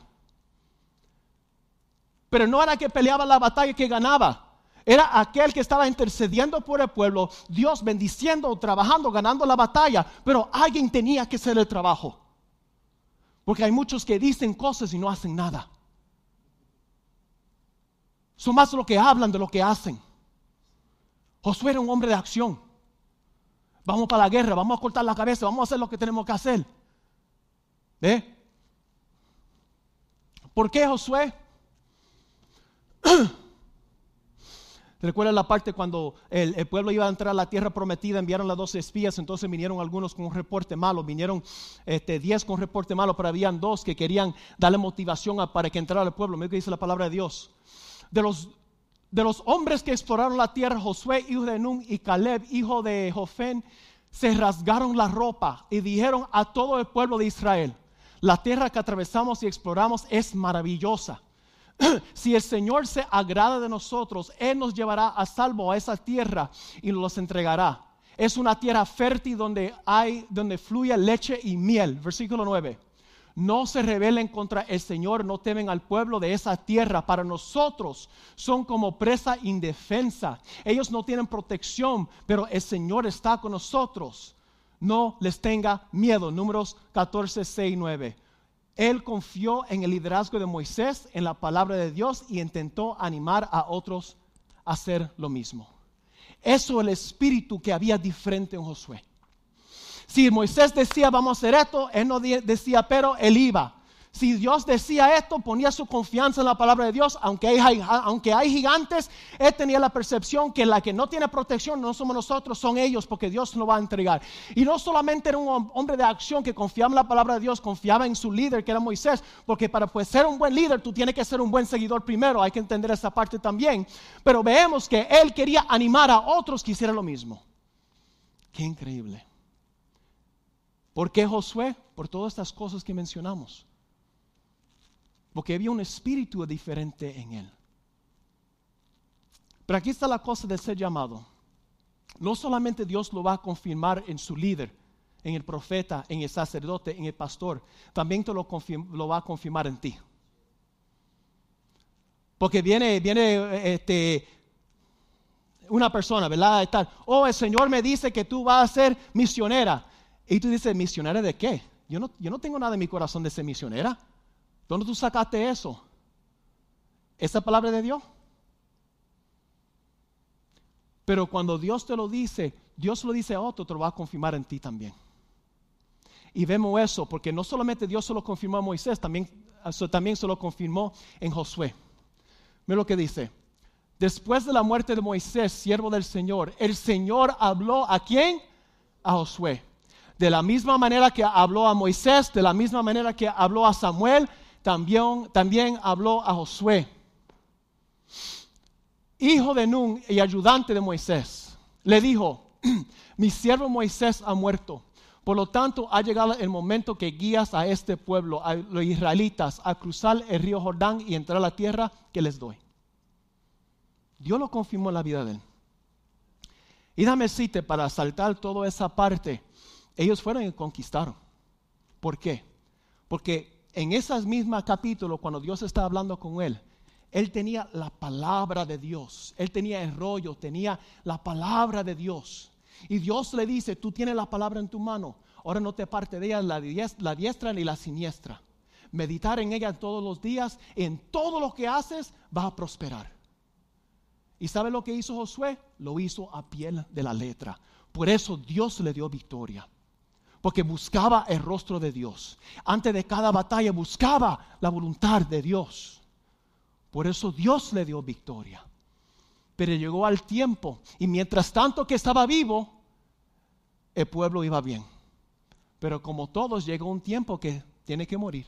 S1: Pero no era que peleaba la batalla que ganaba, era aquel que estaba intercediendo por el pueblo, Dios bendiciendo, trabajando, ganando la batalla, pero alguien tenía que hacer el trabajo. Porque hay muchos que dicen cosas y no hacen nada. Son más lo que hablan de lo que hacen. Josué era un hombre de acción. Vamos para la guerra, vamos a cortar la cabeza, vamos a hacer lo que tenemos que hacer. ¿Ve? ¿Por qué Josué? recuerda la parte cuando el, pueblo iba a entrar a la tierra prometida? Enviaron las dos espías, entonces vinieron algunos con un reporte malo, vinieron este, diez con un reporte malo, pero habían dos que querían darle motivación para que entrara al pueblo. Mira que dice la palabra de Dios. De los, de los hombres que exploraron la tierra, Josué, hijo de Nun, y Caleb, hijo de Jofén, se rasgaron la ropa y dijeron a todo el pueblo de Israel, la tierra que atravesamos y exploramos es maravillosa si el Señor se agrada de nosotros, Él nos llevará a salvo a esa tierra y nos los entregará. Es una tierra fértil donde hay, donde fluye leche y miel. Versículo 9. No se rebelen contra el Señor, no temen al pueblo de esa tierra. Para nosotros son como presa indefensa. Ellos no tienen protección, pero el Señor está con nosotros. No les tenga miedo. Números 14, 6, 9. Él confió en el liderazgo de Moisés, en la palabra de Dios y intentó animar a otros a hacer lo mismo. Eso es el espíritu que había diferente en Josué. Si Moisés decía vamos a hacer esto, él no decía pero, él iba. Si Dios decía esto, ponía su confianza en la palabra de Dios, aunque hay, aunque hay gigantes, él tenía la percepción que la que no tiene protección no somos nosotros, son ellos, porque Dios lo va a entregar. Y no solamente era un hombre de acción que confiaba en la palabra de Dios, confiaba en su líder, que era Moisés, porque para pues, ser un buen líder tú tienes que ser un buen seguidor primero, hay que entender esa parte también. Pero vemos que él quería animar a otros que hicieran lo mismo. Qué increíble. ¿Por qué Josué? Por todas estas cosas que mencionamos porque había un espíritu diferente en él. Pero aquí está la cosa de ser llamado. No solamente Dios lo va a confirmar en su líder, en el profeta, en el sacerdote, en el pastor, también te lo, va a confirmar en ti. Porque viene, viene este, una persona, ¿verdad? oh, el Señor me dice que tú vas a ser misionera. Y tú dices, ¿misionera de qué? Yo no, yo no tengo nada en mi corazón de ser misionera. ¿Dónde tú sacaste eso? ¿Esa palabra de Dios? Pero cuando Dios te lo dice, Dios lo dice a otro, te lo va a confirmar en ti también. Y vemos eso, porque no solamente Dios se lo confirmó a Moisés, también, también se lo confirmó en Josué. Mira lo que dice. Después de la muerte de Moisés, siervo del Señor, el Señor habló a quién? A Josué. De la misma manera que habló a Moisés, de la misma manera que habló a Samuel, también, también habló a Josué, hijo de Nun y ayudante de Moisés. Le dijo, mi siervo Moisés ha muerto. Por lo tanto, ha llegado el momento que guías a este pueblo, a los israelitas, a cruzar el río Jordán y entrar a la tierra que les doy. Dios lo confirmó en la vida de él. Y dame cite para saltar toda esa parte. Ellos fueron y conquistaron. ¿Por qué? Porque en esas mismas capítulos, cuando Dios está hablando con él, él tenía la palabra de Dios. Él tenía el rollo, tenía la palabra de Dios. Y Dios le dice, tú tienes la palabra en tu mano. Ahora no te parte de ella la diestra, ni la siniestra. Meditar en ella todos los días. En todo lo que haces vas a prosperar. ¿Y sabe lo que hizo Josué? Lo hizo a piel de la letra. Por eso Dios le dio victoria. Porque buscaba el rostro de Dios. Antes de cada batalla buscaba la voluntad de Dios. Por eso Dios le dio victoria. Pero llegó al tiempo y mientras tanto que estaba vivo, el pueblo iba bien. Pero como todos, llegó un tiempo que tiene que morir.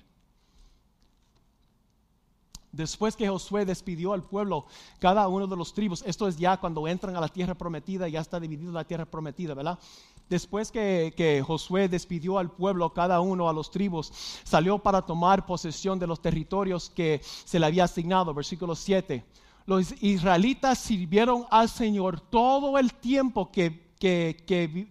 S1: Después que Josué despidió al pueblo, cada uno de los tribus, esto es ya cuando entran a la tierra prometida, ya está dividida la tierra prometida, ¿verdad? Después que, que, Josué despidió al pueblo, cada uno a los tribus, salió para tomar posesión de los territorios que se le había asignado, versículo 7 los israelitas sirvieron al Señor todo el tiempo que,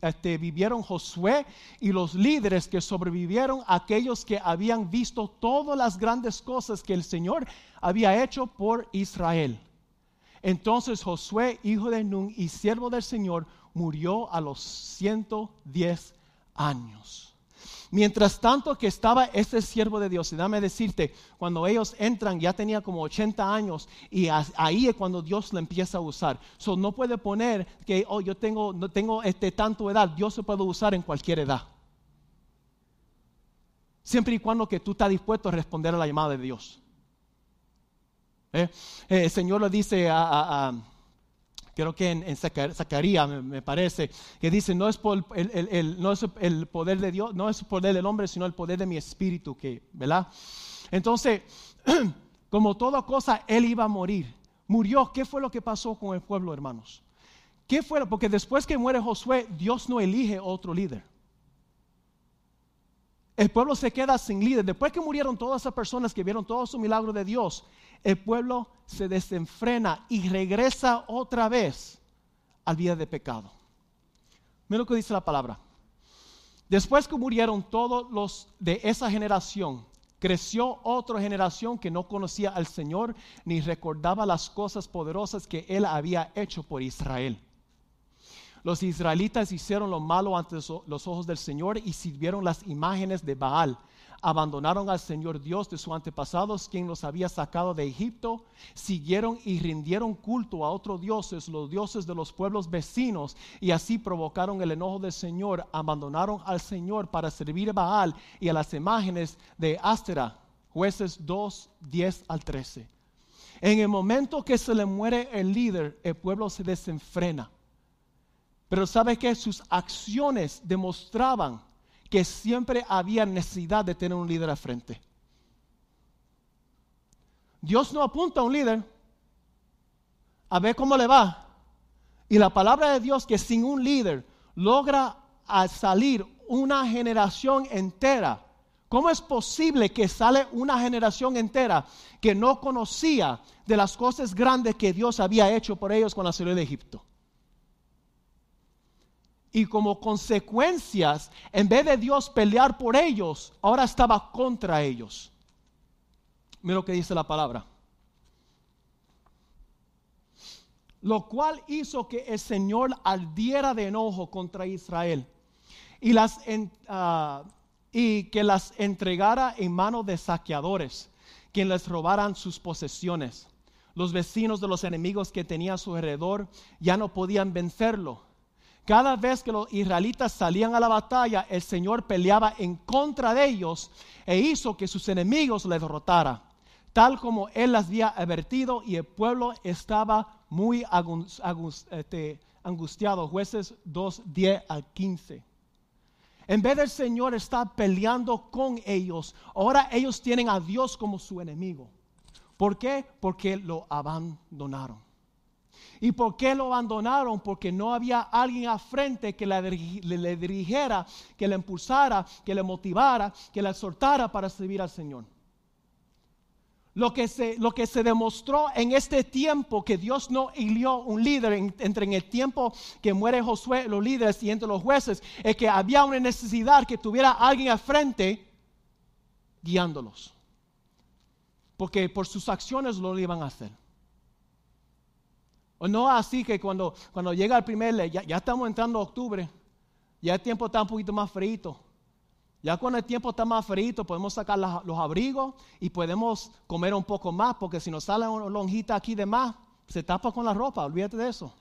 S1: este, vivieron Josué y los líderes que sobrevivieron, aquellos que habían visto todas las grandes cosas que el Señor había hecho por Israel. Entonces Josué, hijo de Nun y siervo del Señor, murió a los 110 años. Mientras tanto que estaba este siervo de Dios, y dame decirte, cuando ellos entran ya tenía como 80 años y ahí es cuando Dios le empieza a usar. So, no puede poner que, oh, yo tengo, no tengo este tanto edad, Dios se puede usar en cualquier edad. Siempre y cuando que tú estás dispuesto a responder a la llamada de Dios. ¿Eh? Eh, el Señor le dice a creo que en, Zacarías me, parece, que dice, no es, el poder de Dios, no es el poder del hombre, sino el poder de mi espíritu, que, ¿verdad? Entonces, como toda cosa, él iba a morir. Murió. ¿Qué fue lo que pasó con el pueblo, hermanos? ¿Qué fue? Porque después que muere Josué, Dios no elige otro líder. El pueblo se queda sin líder. Después que murieron todas esas personas que vieron todo su milagro de Dios, el pueblo se desenfrena y regresa otra vez al día de pecado. Mira lo que dice la palabra. Después que murieron todos los de esa generación, creció otra generación que no conocía al Señor ni recordaba las cosas poderosas que Él había hecho por Israel. Los israelitas hicieron lo malo ante los ojos del Señor y sirvieron las imágenes de Baal abandonaron al Señor Dios de sus antepasados, quien los había sacado de Egipto, siguieron y rindieron culto a otros dioses, los dioses de los pueblos vecinos, y así provocaron el enojo del Señor, abandonaron al Señor para servir a Baal y a las imágenes de Astera. Jueces 2, 10 al 13. En el momento que se le muere el líder, el pueblo se desenfrena. Pero sabe que sus acciones demostraban que siempre había necesidad de tener un líder al frente. Dios no apunta a un líder a ver cómo le va. Y la palabra de Dios que sin un líder logra salir una generación entera. ¿Cómo es posible que sale una generación entera que no conocía de las cosas grandes que Dios había hecho por ellos con la salida de Egipto? Y como consecuencias, en vez de Dios pelear por ellos, ahora estaba contra ellos. Mira lo que dice la palabra. Lo cual hizo que el Señor ardiera de enojo contra Israel y, las, ah, y que las entregara en manos de saqueadores, quienes les robaran sus posesiones Los vecinos de los enemigos que tenía a su alrededor ya no podían vencerlo. Cada vez que los israelitas salían a la batalla, el Señor peleaba en contra de ellos e hizo que sus enemigos le derrotaran, tal como Él las había advertido y el pueblo estaba muy este, angustiado. Jueces 2, 10 al 15. En vez del Señor estar peleando con ellos, ahora ellos tienen a Dios como su enemigo. ¿Por qué? Porque lo abandonaron. ¿Y por qué lo abandonaron? Porque no había alguien a frente que le, dirigiera, que le impulsara, que le motivara, que le exhortara para servir al Señor. Lo que, se, lo que se demostró en este tiempo que Dios no hilió un líder entre en el tiempo que muere Josué, los líderes y entre los jueces, es que había una necesidad que tuviera alguien al frente guiándolos. Porque por sus acciones lo iban a hacer. O no así que cuando, cuando llega el primer, ya, ya estamos entrando a octubre, ya el tiempo está un poquito más frío. Ya cuando el tiempo está más frío, podemos sacar los abrigos y podemos comer un poco más, porque si nos sale una lonjita aquí de más, se tapa con la ropa, olvídate de eso.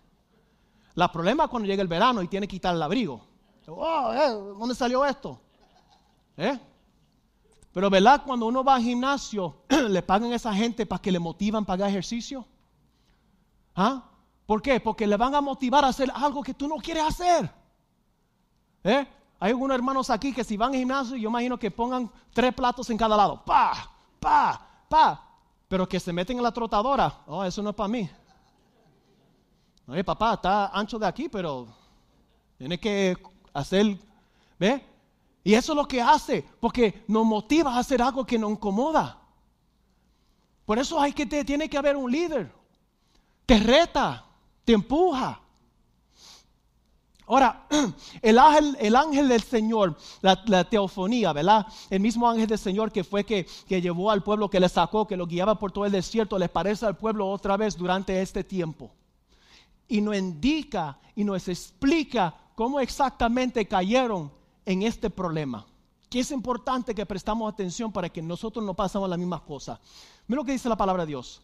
S1: El problema es cuando llega el verano y tiene que quitar el abrigo. Oh, eh, ¿Dónde salió esto? ¿Eh? Pero ¿verdad? Cuando uno va al gimnasio, le pagan a esa gente para que le motivan para hacer ejercicio. ¿Ah? ¿Por qué? Porque le van a motivar a hacer algo que tú no quieres hacer. ¿Eh? Hay algunos hermanos aquí que si van al gimnasio, yo imagino que pongan tres platos en cada lado. Pa, pa, pa. Pero que se meten en la trotadora. Oh, eso no es para mí. Oye, papá, está ancho de aquí, pero tiene que hacer, ¿ve? Y eso es lo que hace, porque nos motiva a hacer algo que nos incomoda. Por eso hay que tiene que haber un líder. Te reta, te empuja. Ahora, el ángel, el ángel del Señor, la, teofonía, ¿verdad? El mismo ángel del Señor que fue que, que llevó al pueblo, que le sacó, que lo guiaba por todo el desierto, le parece al pueblo otra vez durante este tiempo. Y nos indica y nos explica cómo exactamente cayeron en este problema. Que es importante que prestamos atención para que nosotros no pasemos las mismas cosas. Mira lo que dice la palabra de Dios.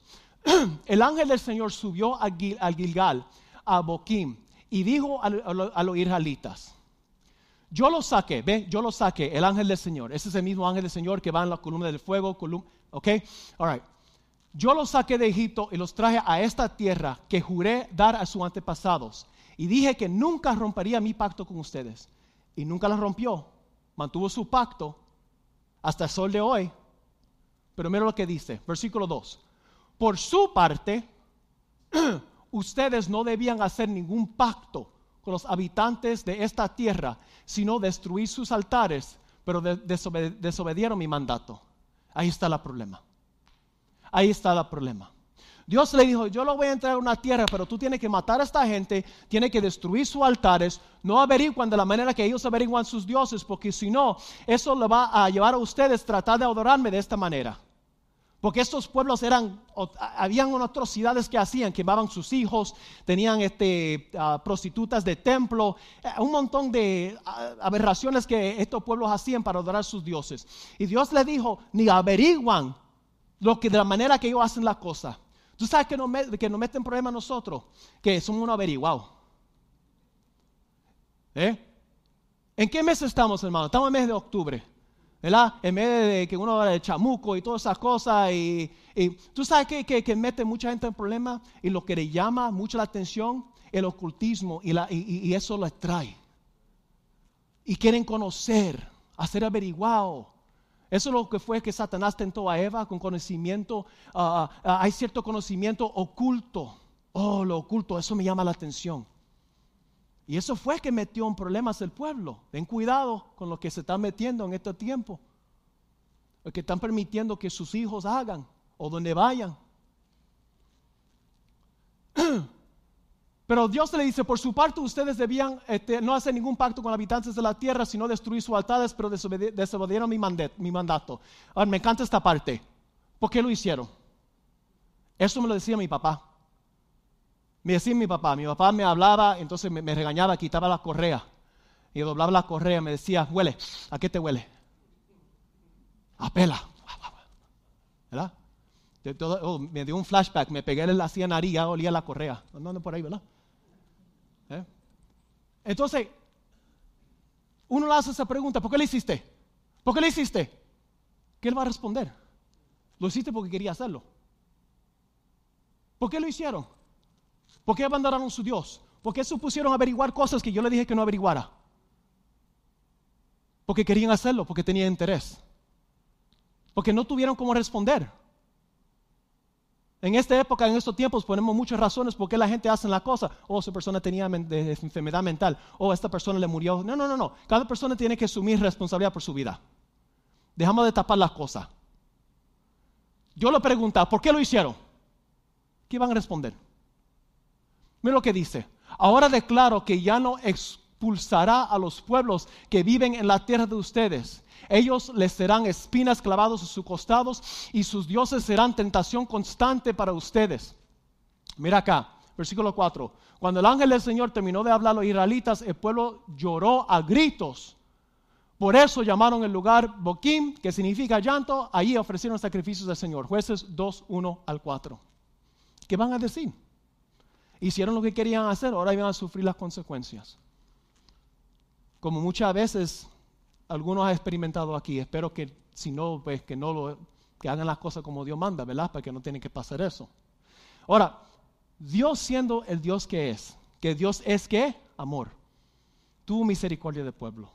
S1: el ángel del Señor subió a, Gilgal, a Boquim, y dijo a, los israelitas, yo lo saqué, ve, yo lo saqué, el ángel del Señor. Ese es el mismo ángel del Señor que va en la columna del fuego, ok, all right. Yo los saqué de Egipto y los traje a esta tierra que juré dar a sus antepasados. Y dije que nunca rompería mi pacto con ustedes. Y nunca la rompió. Mantuvo su pacto hasta el sol de hoy. Pero mira lo que dice, versículo 2. Por su parte, ustedes no debían hacer ningún pacto con los habitantes de esta tierra, sino destruir sus altares, pero desobedieron mi mandato. Ahí está el problema. Ahí está el problema. Dios le dijo, yo lo voy a entrar a una tierra, pero tú tienes que matar a esta gente, tienes que destruir sus altares, no averiguan de la manera que ellos averiguan sus dioses, porque si no, eso le va a llevar a ustedes a tratar de adorarme de esta manera. Porque estos pueblos eran, habían atrocidades que hacían, quemaban sus hijos, tenían este, ah, prostitutas de templo, eh, un montón de ah, aberraciones que estos pueblos hacían para adorar a sus dioses. Y Dios le dijo, ni averiguan lo que de la manera que ellos hacen la cosa. Tú sabes que nos, que nos meten problemas nosotros, que somos unos averiguados. ¿Eh? ¿En qué mes estamos, hermano? Estamos en el mes de octubre. ¿Verdad? En vez de que uno de chamuco y todas esas cosas. Y, tú sabes que, que, mete mucha gente en problemas y lo que le llama mucho la atención, el ocultismo y, la, y, eso lo trae. Y quieren conocer, hacer averiguado. Eso es lo que fue que Satanás tentó a Eva con conocimiento. Ah, ah, hay cierto conocimiento oculto. Oh, lo oculto, eso me llama la atención. Y eso fue que metió en problemas el pueblo. Ten cuidado con lo que se está metiendo en este tiempo. Lo que están permitiendo que sus hijos hagan o donde vayan. Pero Dios le dice, por su parte ustedes debían este, no hacer ningún pacto con habitantes de la tierra, sino destruir sus altares, pero desobedieron mi, mi mandato. Ahora, me encanta esta parte. ¿Por qué lo hicieron? Eso me lo decía mi papá. Me decía mi papá, mi papá me hablaba, entonces me, regañaba, quitaba la correa. Y doblaba la correa, me decía, huele, ¿a qué te huele? A pela. ¿Verdad? oh, me dio un flashback, me pegué en la nariz, olía la correa. Andando por ahí, ¿verdad? ¿Eh? Entonces, uno le hace esa pregunta, ¿por qué le hiciste? ¿Por qué le hiciste? ¿Qué él va a responder? Lo hiciste porque quería hacerlo. ¿Por qué lo hicieron? ¿Por qué abandonaron su Dios? ¿Por qué supusieron averiguar cosas que yo le dije que no averiguara? Porque querían hacerlo, porque tenían interés. Porque no tuvieron cómo responder. En esta época, en estos tiempos, ponemos muchas razones por qué la gente hace la cosa. Oh, esa persona tenía enfermedad mental. Oh, esta persona le murió. No, no, no, no. Cada persona tiene que asumir responsabilidad por su vida. Dejamos de tapar las cosas. Yo le preguntaba, ¿por qué lo hicieron? ¿Qué van a responder? Mira lo que dice. Ahora declaro que ya no expulsará a los pueblos que viven en la tierra de ustedes ellos les serán espinas clavados en sus costados y sus dioses serán tentación constante para ustedes. Mira acá, versículo 4. Cuando el ángel del Señor terminó de hablar a los israelitas, el pueblo lloró a gritos. Por eso llamaron el lugar Boquim, que significa llanto. Allí ofrecieron sacrificios al Señor. Jueces 2, 1 al 4. ¿Qué van a decir? Hicieron lo que querían hacer, ahora iban a sufrir las consecuencias. Como muchas veces algunos han experimentado aquí. Espero que si no, pues que no lo, que hagan las cosas como Dios manda, ¿verdad? Para que no tienen que pasar eso. Ahora, Dios siendo el Dios que es, que Dios es que amor, tuvo misericordia del pueblo.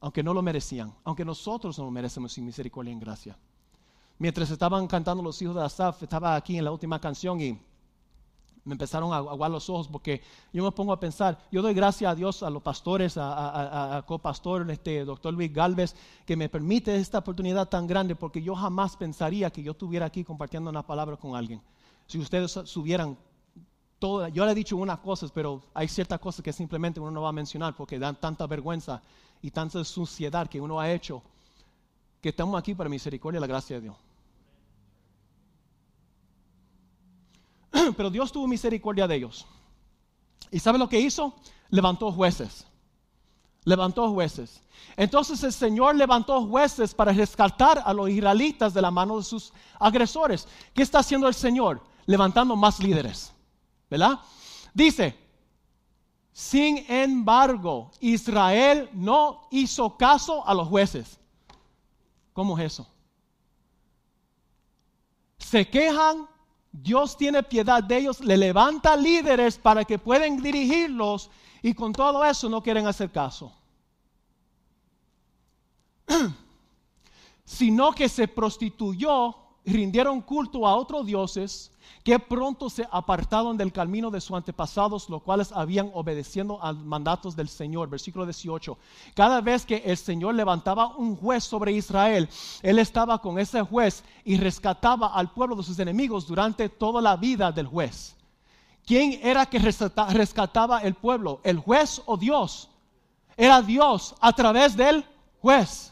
S1: Aunque no lo merecían, aunque nosotros no lo merecemos sin misericordia y gracia. Mientras estaban cantando los hijos de Asaf, estaba aquí en la última canción y me empezaron a aguar los ojos porque yo me pongo a pensar, yo doy gracias a Dios, a los pastores, a, a, copastor, este doctor Luis Galvez, que me permite esta oportunidad tan grande porque yo jamás pensaría que yo estuviera aquí compartiendo una palabra con alguien. Si ustedes subieran todo, yo le he dicho unas cosas, pero hay ciertas cosas que simplemente uno no va a mencionar porque dan tanta vergüenza y tanta suciedad que uno ha hecho, que estamos aquí para misericordia y la gracia de Dios. Pero Dios tuvo misericordia de ellos. ¿Y sabe lo que hizo? Levantó jueces. Levantó jueces. Entonces el Señor levantó jueces para rescatar a los israelitas de la mano de sus agresores. ¿Qué está haciendo el Señor? Levantando más líderes. ¿Verdad? Dice, sin embargo, Israel no hizo caso a los jueces. ¿Cómo es eso? Se quejan Dios tiene piedad de ellos, le levanta líderes para que puedan dirigirlos y con todo eso no quieren hacer caso. Sino que se prostituyó, rindieron culto a otros dioses que pronto se apartaron del camino de sus antepasados, los cuales habían obedeciendo a mandatos del Señor. Versículo 18. Cada vez que el Señor levantaba un juez sobre Israel, Él estaba con ese juez y rescataba al pueblo de sus enemigos durante toda la vida del juez. ¿Quién era que rescataba el pueblo? ¿El juez o Dios? Era Dios a través del juez.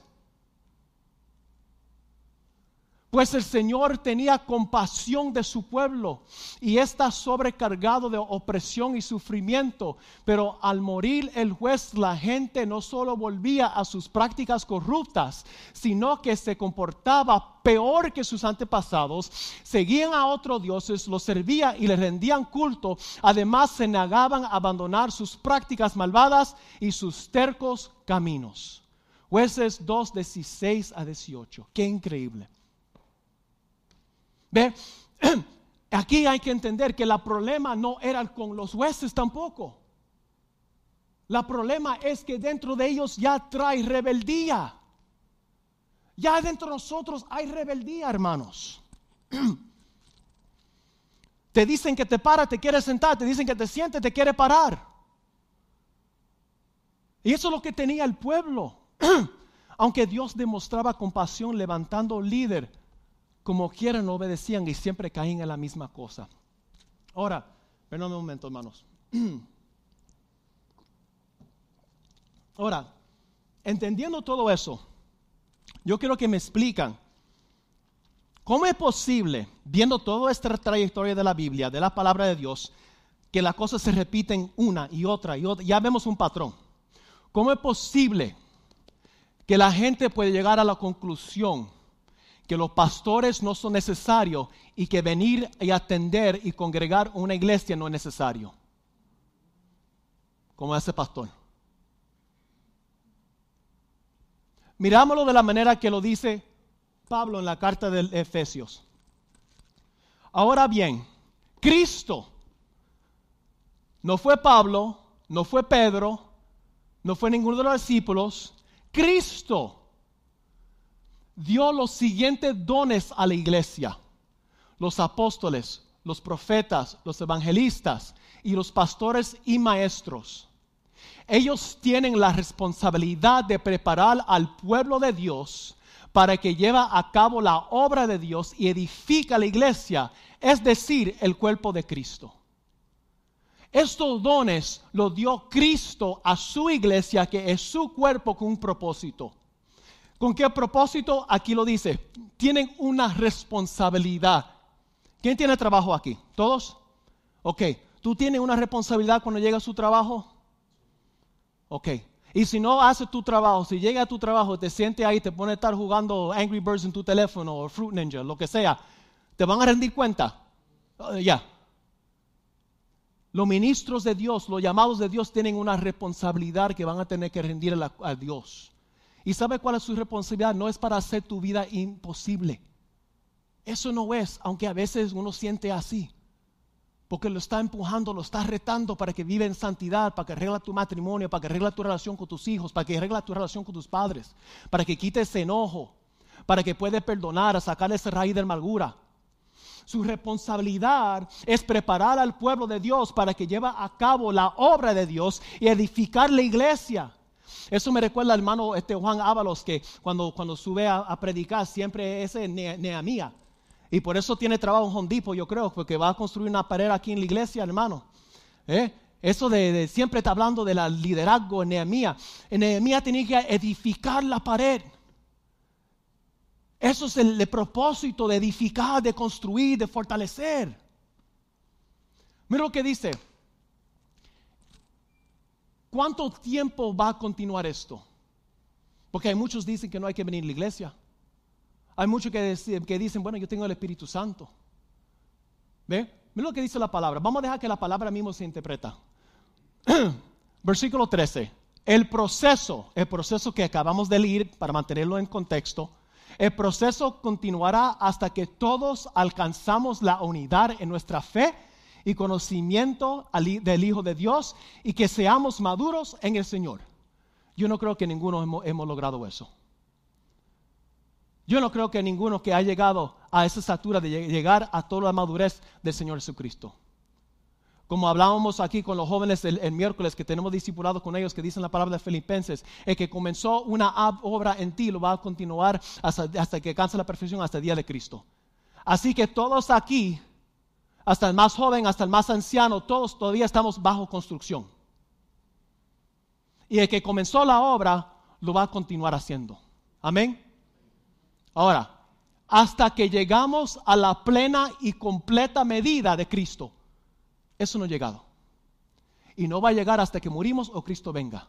S1: Pues el Señor tenía compasión de su pueblo y está sobrecargado de opresión y sufrimiento. Pero al morir el juez, la gente no solo volvía a sus prácticas corruptas, sino que se comportaba peor que sus antepasados. Seguían a otros dioses, los servían y les rendían culto. Además, se negaban a abandonar sus prácticas malvadas y sus tercos caminos. Jueces 2, 16 a 18. Qué increíble. ¿Ve? Aquí hay que entender que el problema no era con los jueces tampoco. El problema es que dentro de ellos ya trae rebeldía. Ya dentro de nosotros hay rebeldía, hermanos. Te dicen que te para, te quiere sentar, te dicen que te siente, te quiere parar. Y eso es lo que tenía el pueblo. Aunque Dios demostraba compasión levantando líder, como quieran obedecían y siempre caían en la misma cosa. Ahora, ven un momento, hermanos. Ahora, entendiendo todo eso, yo quiero que me explican cómo es posible, viendo toda esta trayectoria de la Biblia, de la palabra de Dios, que las cosas se repiten una y otra y otra. Ya vemos un patrón. ¿Cómo es posible que la gente puede llegar a la conclusión que los pastores no son necesarios y que venir y atender y congregar una iglesia no es necesario. Como ese pastor. Mirámoslo de la manera que lo dice Pablo en la carta de Efesios. Ahora bien, Cristo no fue Pablo, no fue Pedro, no fue ninguno de los discípulos. Cristo dio los siguientes dones a la iglesia. Los apóstoles, los profetas, los evangelistas y los pastores y maestros. Ellos tienen la responsabilidad de preparar al pueblo de Dios para que lleve a cabo la obra de Dios y edifica la iglesia, es decir, el cuerpo de Cristo. Estos dones los dio Cristo a su iglesia, que es su cuerpo con un propósito. ¿Con qué propósito? Aquí lo dice. Tienen una responsabilidad. ¿Quién tiene trabajo aquí? ¿Todos? Ok. ¿Tú tienes una responsabilidad cuando llega a su trabajo? Ok. Y si no haces tu trabajo, si llega a tu trabajo, te sientes ahí, te pone a estar jugando Angry Birds en tu teléfono o Fruit Ninja, lo que sea, ¿te van a rendir cuenta? Uh, ya. Los ministros de Dios, los llamados de Dios tienen una responsabilidad que van a tener que rendir a, Dios. ¿Y sabe cuál es su responsabilidad? No es para hacer tu vida imposible. Eso no es, aunque a veces uno siente así. Porque lo está empujando, lo está retando para que viva en santidad, para que arregla tu matrimonio, para que arregla tu relación con tus hijos, para que arregla tu relación con tus padres, para que quite ese enojo, para que puedas perdonar, sacar ese raíz de amargura. Su responsabilidad es preparar al pueblo de Dios para que lleve a cabo la obra de Dios y edificar la iglesia. Eso me recuerda al hermano este Juan Ábalos que cuando, cuando sube a, predicar siempre es Nehemías. Y por eso tiene trabajo en Hondipo, yo creo, porque va a construir una pared aquí en la iglesia, hermano. ¿Eh? Eso de, siempre está hablando del liderazgo en Nehemías. En Nehemías tenía que edificar la pared. Eso es el, propósito de edificar, de construir, de fortalecer. Mira lo que dice. ¿Cuánto tiempo va a continuar esto? Porque hay muchos que dicen que no hay que venir a la iglesia. Hay muchos que, que dicen, bueno, yo tengo el Espíritu Santo. ¿Ve? Mira lo que dice la palabra. Vamos a dejar que la palabra mismo se interpreta. Versículo 13. El proceso, el proceso que acabamos de leer para mantenerlo en contexto, el proceso continuará hasta que todos alcanzamos la unidad en nuestra fe y conocimiento del Hijo de Dios y que seamos maduros en el Señor. Yo no creo que ninguno hemos, logrado eso. Yo no creo que ninguno que ha llegado a esa estatura de llegar a toda la madurez del Señor Jesucristo. Como hablábamos aquí con los jóvenes el, miércoles que tenemos discipulado con ellos que dicen la palabra de Filipenses, el que comenzó una obra en ti lo va a continuar hasta, que alcance la perfección hasta el día de Cristo. Así que todos aquí, hasta el más joven, hasta el más anciano, todos todavía estamos bajo construcción. Y el que comenzó la obra lo va a continuar haciendo. Amén. Ahora, hasta que llegamos a la plena y completa medida de Cristo. Eso no ha llegado. Y no va a llegar hasta que morimos o Cristo venga.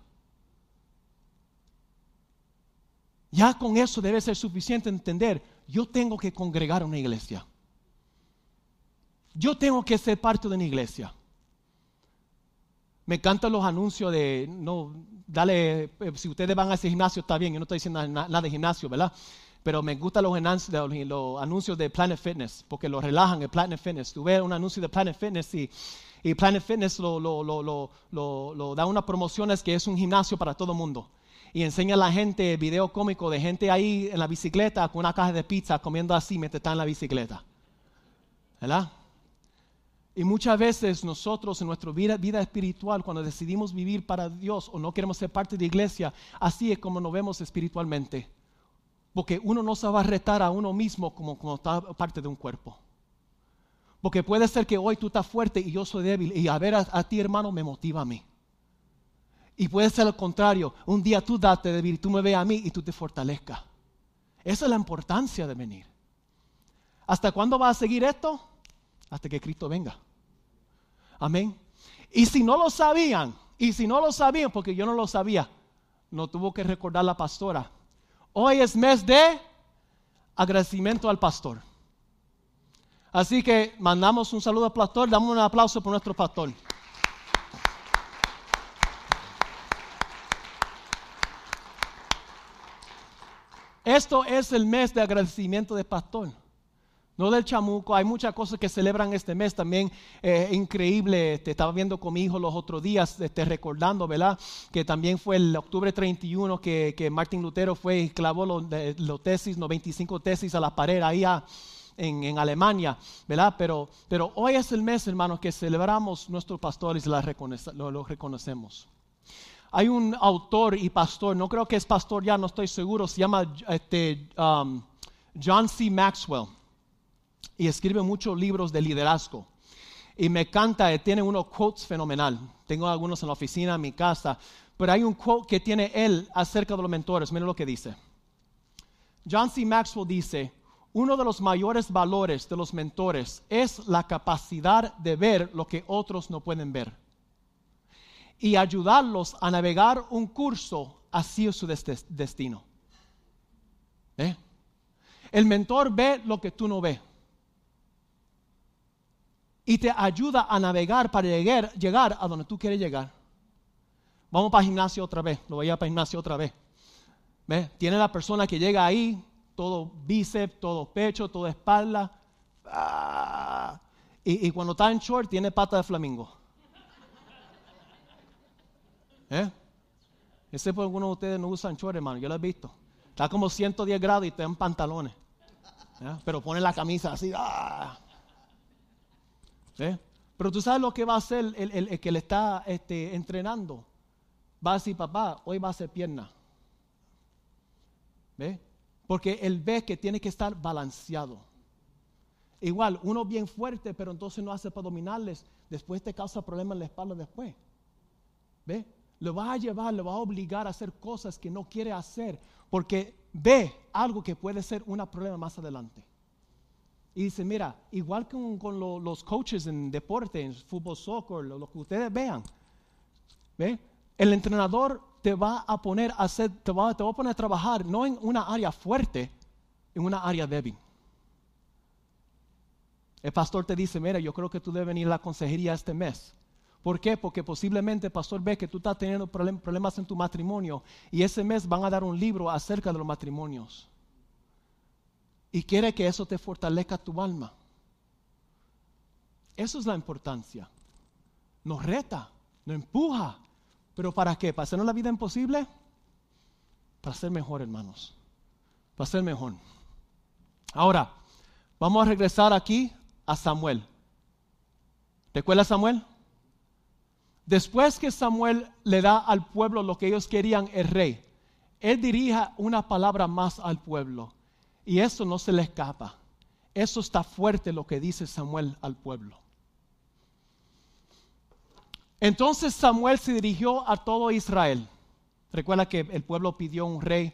S1: Ya con eso debe ser suficiente entender, yo tengo que congregar una iglesia. Yo tengo que ser parte de una iglesia. Me encantan los anuncios de, no, dale, eh, si ustedes van a ese gimnasio está bien, yo no estoy diciendo nada de gimnasio, ¿verdad? Pero me gustan los, anuncios de Planet Fitness, porque lo relajan el Planet Fitness. Tú ves un anuncio de Planet Fitness y, y Planet Fitness lo, lo, da unas promociones que es un gimnasio para todo el mundo. Y enseña a la gente video cómico de gente ahí en la bicicleta con una caja de pizza comiendo así mientras está en la bicicleta. ¿Verdad? Y muchas veces nosotros en nuestra vida, vida, espiritual, cuando decidimos vivir para Dios o no queremos ser parte de la iglesia, así es como nos vemos espiritualmente. Porque uno no se va a retar a uno mismo como, como está parte de un cuerpo. Porque puede ser que hoy tú estás fuerte y yo soy débil y a ver a, ti hermano me motiva a mí. Y puede ser lo contrario, un día tú date débil tú me veas a mí y tú te fortalezcas. Esa es la importancia de venir. ¿Hasta cuándo va a seguir esto? Hasta que Cristo venga. Amén. Y si no lo sabían, y si no lo sabían, porque yo no lo sabía, no tuvo que recordar la pastora Hoy es mes de agradecimiento al pastor. Así que mandamos un saludo al pastor, damos un aplauso por nuestro pastor. Esto es el mes de agradecimiento del pastor. No del chamuco, hay muchas cosas que celebran este mes también. Eh, increíble, te estaba viendo con mi hijo los otros días, este, recordando, ¿verdad? Que también fue el octubre 31 que, que Lutero fue y clavó los, tesis, los 25 tesis a la pared ahí en, Alemania, ¿verdad? Pero, pero hoy es el mes, hermanos, que celebramos nuestros pastores y los lo reconocemos. Hay un autor y pastor, no creo que es pastor ya, no estoy seguro, se llama este, um, John C. Maxwell y escribe muchos libros de liderazgo. Y me encanta, eh, tiene unos quotes fenomenal. Tengo algunos en la oficina, en mi casa, pero hay un quote que tiene él acerca de los mentores. Miren lo que dice. John C. Maxwell dice, uno de los mayores valores de los mentores es la capacidad de ver lo que otros no pueden ver y ayudarlos a navegar un curso hacia su destino. ¿Eh? El mentor ve lo que tú no ves y te ayuda a navegar para llegar, llegar a donde tú quieres llegar. Vamos para el gimnasio otra vez, lo voy a para el gimnasio otra vez. ¿Ve? Tiene la persona que llega ahí, todo bíceps, todo pecho, toda espalda. Ah, y, cuando está en short, tiene pata de flamingo. ¿Eh? Ese por algunos de ustedes no usan short, hermano, yo lo he visto. Está como 110 grados y está en pantalones. Pero pone la camisa así. ¡ah! Pero tú sabes lo que va a hacer el, que le está este, entrenando. Va a decir, papá, hoy va a ser pierna. ¿Ve? Porque él ve que tiene que estar balanceado. Igual, uno bien fuerte, pero entonces no hace para dominarles. Después te causa problemas en la espalda después. ¿Ve? Lo va a llevar, lo va a obligar a hacer cosas que no quiere hacer. Porque ve algo que puede ser un problema más adelante. Y dice, mira, igual que con, los coaches en deporte, en fútbol, soccer, lo, que ustedes vean, ¿ve? el entrenador te va a poner a hacer, te va, te va a poner a trabajar no en una área fuerte, en una área débil. El pastor te dice, mira, yo creo que tú debes venir a la consejería este mes. ¿Por qué? Porque posiblemente el pastor ve que tú estás teniendo problemas en tu matrimonio y ese mes van a dar un libro acerca de los matrimonios y quiere que eso te fortalezca tu alma. Eso es la importancia. Nos reta, nos empuja. ¿Pero para qué? ¿Para hacernos la vida imposible? Para ser mejor, hermanos. Para ser mejor. Ahora, vamos a regresar aquí a Samuel. ¿Recuerda Samuel? Después que Samuel le da al pueblo lo que ellos querían, el rey, él dirija una palabra más al pueblo. Y eso no se le escapa. Eso está fuerte lo que dice Samuel al pueblo. Entonces Samuel se dirigió a todo Israel. Recuerda que el pueblo pidió un rey.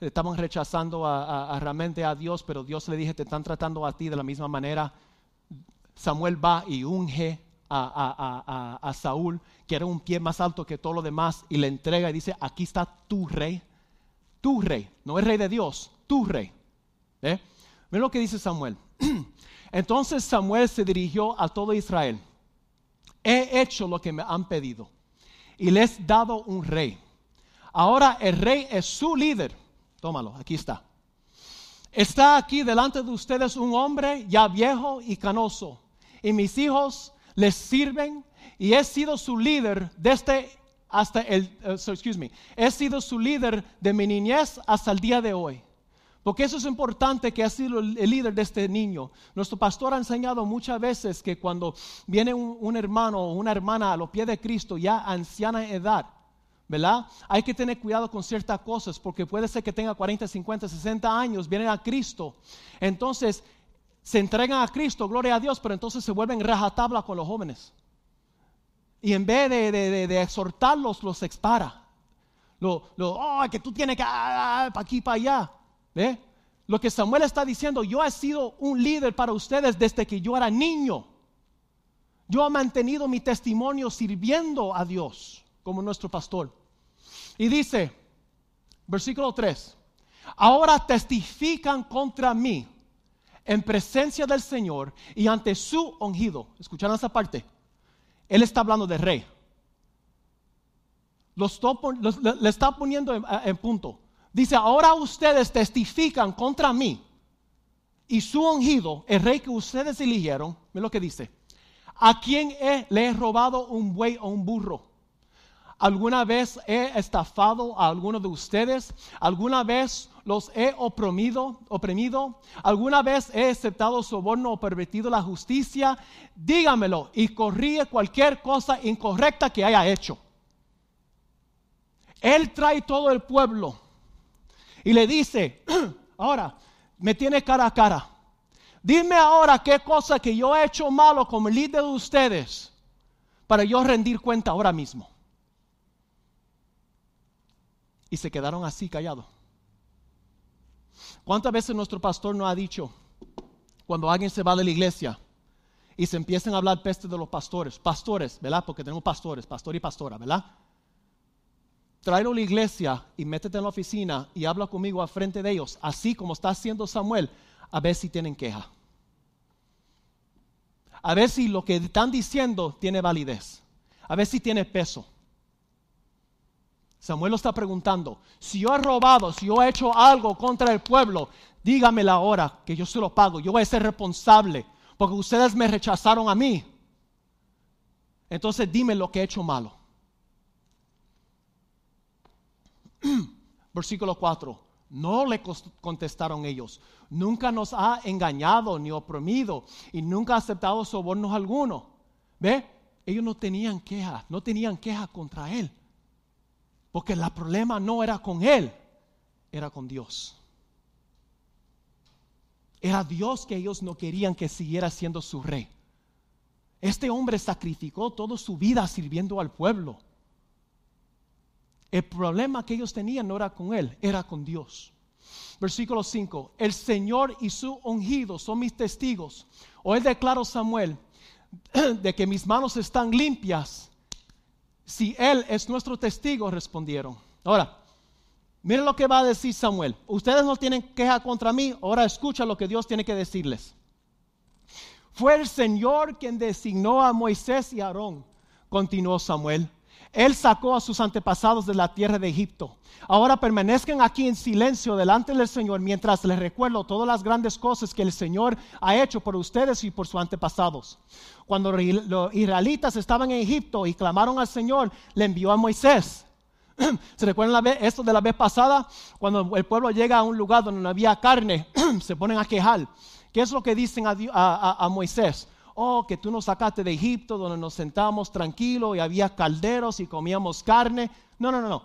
S1: Estaban rechazando a, realmente a Dios, pero Dios le dije, te están tratando a ti de la misma manera. Samuel va y unge a, a, Saúl, que era un pie más alto que todo lo demás, y le entrega y dice, aquí está tu rey, tu rey, no es rey de Dios, tu rey. ¿Eh? lo que dice Samuel. Entonces Samuel se dirigió a todo Israel. He hecho lo que me han pedido y les he dado un rey. Ahora el rey es su líder. Tómalo, aquí está. Está aquí delante de ustedes un hombre ya viejo y canoso. Y mis hijos les sirven y he sido su líder desde hasta el, uh, excuse me, he sido su líder de mi niñez hasta el día de hoy. Porque eso es importante que ha sido el líder de este niño. Nuestro pastor ha enseñado muchas veces que cuando viene un, hermano o una hermana a los pies de Cristo, ya anciana edad, ¿verdad? Hay que tener cuidado con ciertas cosas porque puede ser que tenga 40, 50, 60 años, vienen a Cristo. Entonces se entregan a Cristo, gloria a Dios, pero entonces se vuelven rajatabla con los jóvenes. Y en vez de, exhortarlos, los expara. Lo, lo, que tú tienes que, ah, para aquí, para allá. ¿Ve? Lo que Samuel está diciendo, yo he sido un líder para ustedes desde que yo era niño. Yo he mantenido mi testimonio sirviendo a Dios como nuestro pastor. Y dice, versículo 3, ahora testifican contra mí en presencia del Señor y ante su ungido. ¿Escucharon esa parte? Él está hablando de rey. le está poniendo en, punto. Dice, ahora ustedes testifican contra mí y su ungido, el rey que ustedes eligieron, ve lo que dice, a quien le he robado un buey o un burro ¿Alguna vez he estafado a alguno de ustedes? ¿Alguna vez los he oprimido, oprimido? ¿Alguna vez he aceptado soborno o pervertido la justicia? Dígamelo y corríe cualquier cosa incorrecta que haya hecho. Él trae todo el pueblo y le dice, ahora me tiene cara a cara. Dime ahora qué cosa que yo he hecho malo como líder de ustedes para yo rendir cuenta ahora mismo y se quedaron así callados. ¿Cuántas veces nuestro pastor nos ha dicho, cuando alguien se va de la iglesia y se empiezan a hablar peste de los pastores, pastores, ¿verdad? Porque tenemos pastores, pastor y pastora, ¿verdad? Tráelo a la iglesia y métete en la oficina y habla conmigo al frente de ellos, así como está haciendo Samuel, a ver si tienen queja. A ver si lo que están diciendo tiene validez. A ver si tiene peso. Samuel lo está preguntando, si yo he robado, si yo he hecho algo contra el pueblo, dígamela ahora, que yo se lo pago, yo voy a ser responsable, porque ustedes me rechazaron a mí. Entonces dime lo que he hecho malo. Versículo 4. No le contestaron ellos. Nunca nos ha engañado ni oprimido y nunca ha aceptado sobornos alguno. ¿Ve? Ellos no tenían queja, no tenían queja contra él. Porque el problema no era con él, era con Dios. Era Dios que ellos no querían que siguiera siendo su rey. Este hombre sacrificó toda su vida sirviendo al pueblo. El problema que ellos tenían no era con él, era con Dios. Versículo 5. El Señor y su ungido son mis testigos. Hoy declaro Samuel de que mis manos están limpias si Él es nuestro testigo, respondieron. Ahora, miren lo que va a decir Samuel. Ustedes no tienen queja contra mí, ahora escucha lo que Dios tiene que decirles. Fue el Señor quien designó a Moisés y a Aarón, continuó Samuel. Él sacó a sus antepasados de la tierra de Egipto. Ahora permanezcan aquí en silencio delante del Señor mientras les recuerdo todas las grandes cosas que el Señor ha hecho por ustedes y por sus antepasados. Cuando los israelitas estaban en Egipto y clamaron al Señor, le envió a Moisés. ¿Se recuerdan esto de la vez pasada? Cuando el pueblo llega a un lugar donde no había carne, se ponen a quejar. ¿Qué es lo que dicen a Moisés? Oh, que tú nos sacaste de Egipto, donde nos sentamos tranquilos y había calderos y comíamos carne. No, no, no, no.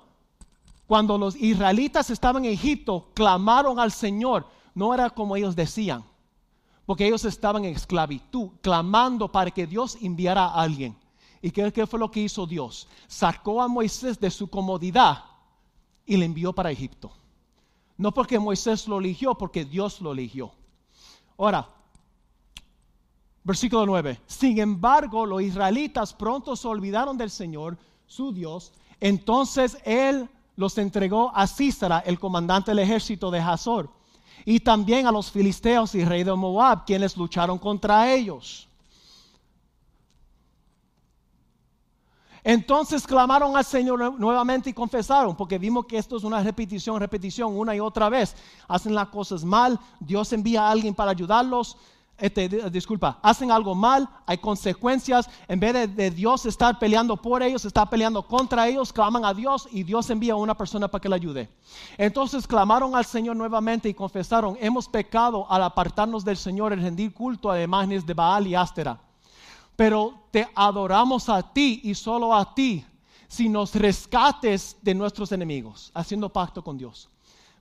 S1: Cuando los israelitas estaban en Egipto, clamaron al Señor. No era como ellos decían, porque ellos estaban en esclavitud, clamando para que Dios enviara a alguien. ¿Y qué, qué fue lo que hizo Dios? Sacó a Moisés de su comodidad y le envió para Egipto. No porque Moisés lo eligió, porque Dios lo eligió. Ahora, Versículo 9. Sin embargo, los israelitas pronto se olvidaron del Señor, su Dios. Entonces Él los entregó a Císara, el comandante del ejército de Hazor, y también a los filisteos y rey de Moab, quienes lucharon contra ellos. Entonces clamaron al Señor nuevamente y confesaron, porque vimos que esto es una repetición, repetición, una y otra vez. Hacen las cosas mal, Dios envía a alguien para ayudarlos, este, disculpa, hacen algo mal, hay consecuencias, en vez de, Dios estar peleando por ellos, está peleando contra ellos, claman a Dios y Dios envía a una persona para que le ayude. Entonces clamaron al Señor nuevamente y confesaron, hemos pecado al apartarnos del Señor y rendir culto a imágenes de Baal y Ástera. Pero te adoramos a ti y solo a ti, si nos rescates de nuestros enemigos, haciendo pacto con Dios.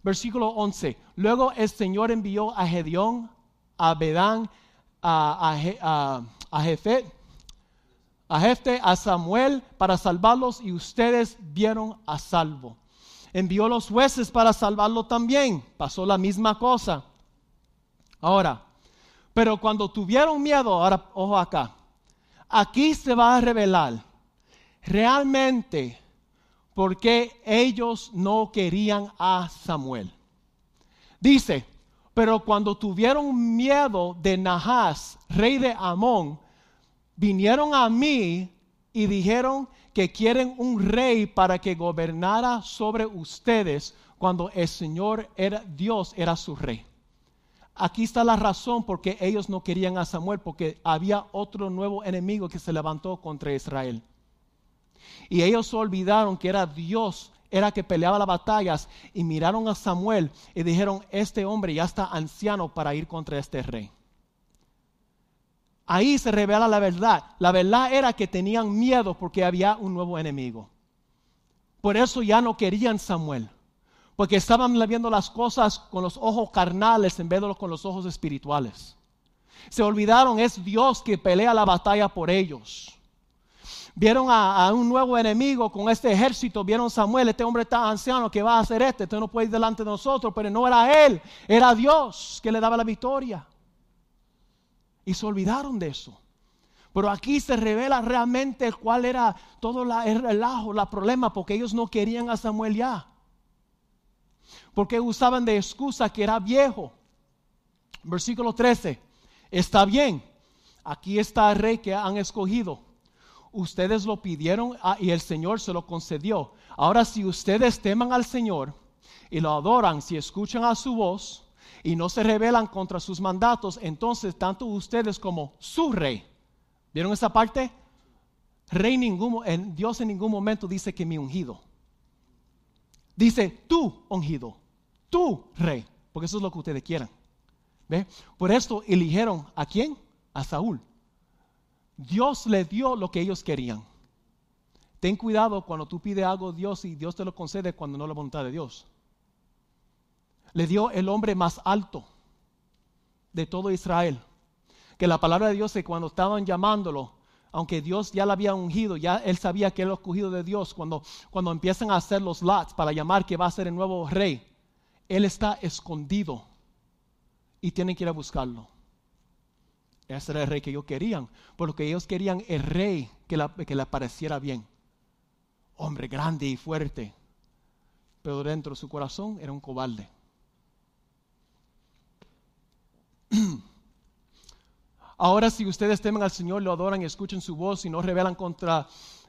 S1: Versículo 11. Luego el Señor envió a Gedeón, a Bedán, a, a, a, a Jefte, a Samuel para salvarlos y ustedes vieron a salvo. Envió los jueces para salvarlo también. Pasó la misma cosa. Ahora, pero cuando tuvieron miedo, ahora ojo acá, aquí se va a revelar realmente por qué ellos no querían a Samuel. Dice, pero cuando tuvieron miedo de Nahas, rey de Amón, vinieron a mí y dijeron que quieren un rey para que gobernara sobre ustedes cuando el Señor era Dios era su rey. Aquí está la razón por qué ellos no querían a Samuel, porque había otro nuevo enemigo que se levantó contra Israel. Y ellos olvidaron que era Dios, era que peleaba las batallas, y miraron a Samuel y dijeron, este hombre ya está anciano para ir contra este rey. Ahí se revela la verdad. La verdad era que tenían miedo porque había un nuevo enemigo. Por eso ya no querían Samuel porque estaban viendo las cosas con los ojos carnales en vez de con los ojos espirituales. Se olvidaron, es Dios que pelea la batalla por ellos. Vieron a, un nuevo enemigo con este ejército, vieron Samuel, este hombre está anciano, ¿qué va a hacer este? Este no puede ir delante de nosotros, pero no era él, era Dios que le daba la victoria. Y se olvidaron de eso. Pero aquí se revela realmente cuál era todo el relajo, la problema, porque ellos no querían a Samuel ya porque usaban de excusa que era viejo. Versículo 13, está bien, aquí está el rey que han escogido. Ustedes lo pidieron ah, y el Señor se lo concedió. Ahora si ustedes teman al Señor y lo adoran, si escuchan a su voz y no se rebelan contra sus mandatos, entonces tanto ustedes como su rey, ¿vieron esa parte? Rey ningún, Dios en ningún momento dice que mi ungido. Dice tú ungido, tú rey, porque eso es lo que ustedes quieran. ¿Ve? Por esto eligieron a quién? A Saúl. Dios le dio lo que ellos querían. Ten cuidado cuando tú pides algo a Dios y Dios te lo concede cuando no es la voluntad de Dios. Le dio el hombre más alto de todo Israel. Que la palabra de Dios es cuando estaban llamándolo, aunque Dios ya lo había ungido, ya él sabía que era el escogido de Dios, cuando, cuando empiezan a hacer los lots para llamar que va a ser el nuevo rey, él está escondido y tienen que ir a buscarlo. Ese era el rey que ellos querían, porque ellos querían el rey que, que le pareciera bien. Hombre grande y fuerte, pero dentro de su corazón era un cobarde. Ahora si ustedes temen al Señor, lo adoran y escuchen su voz y no rebelan contra,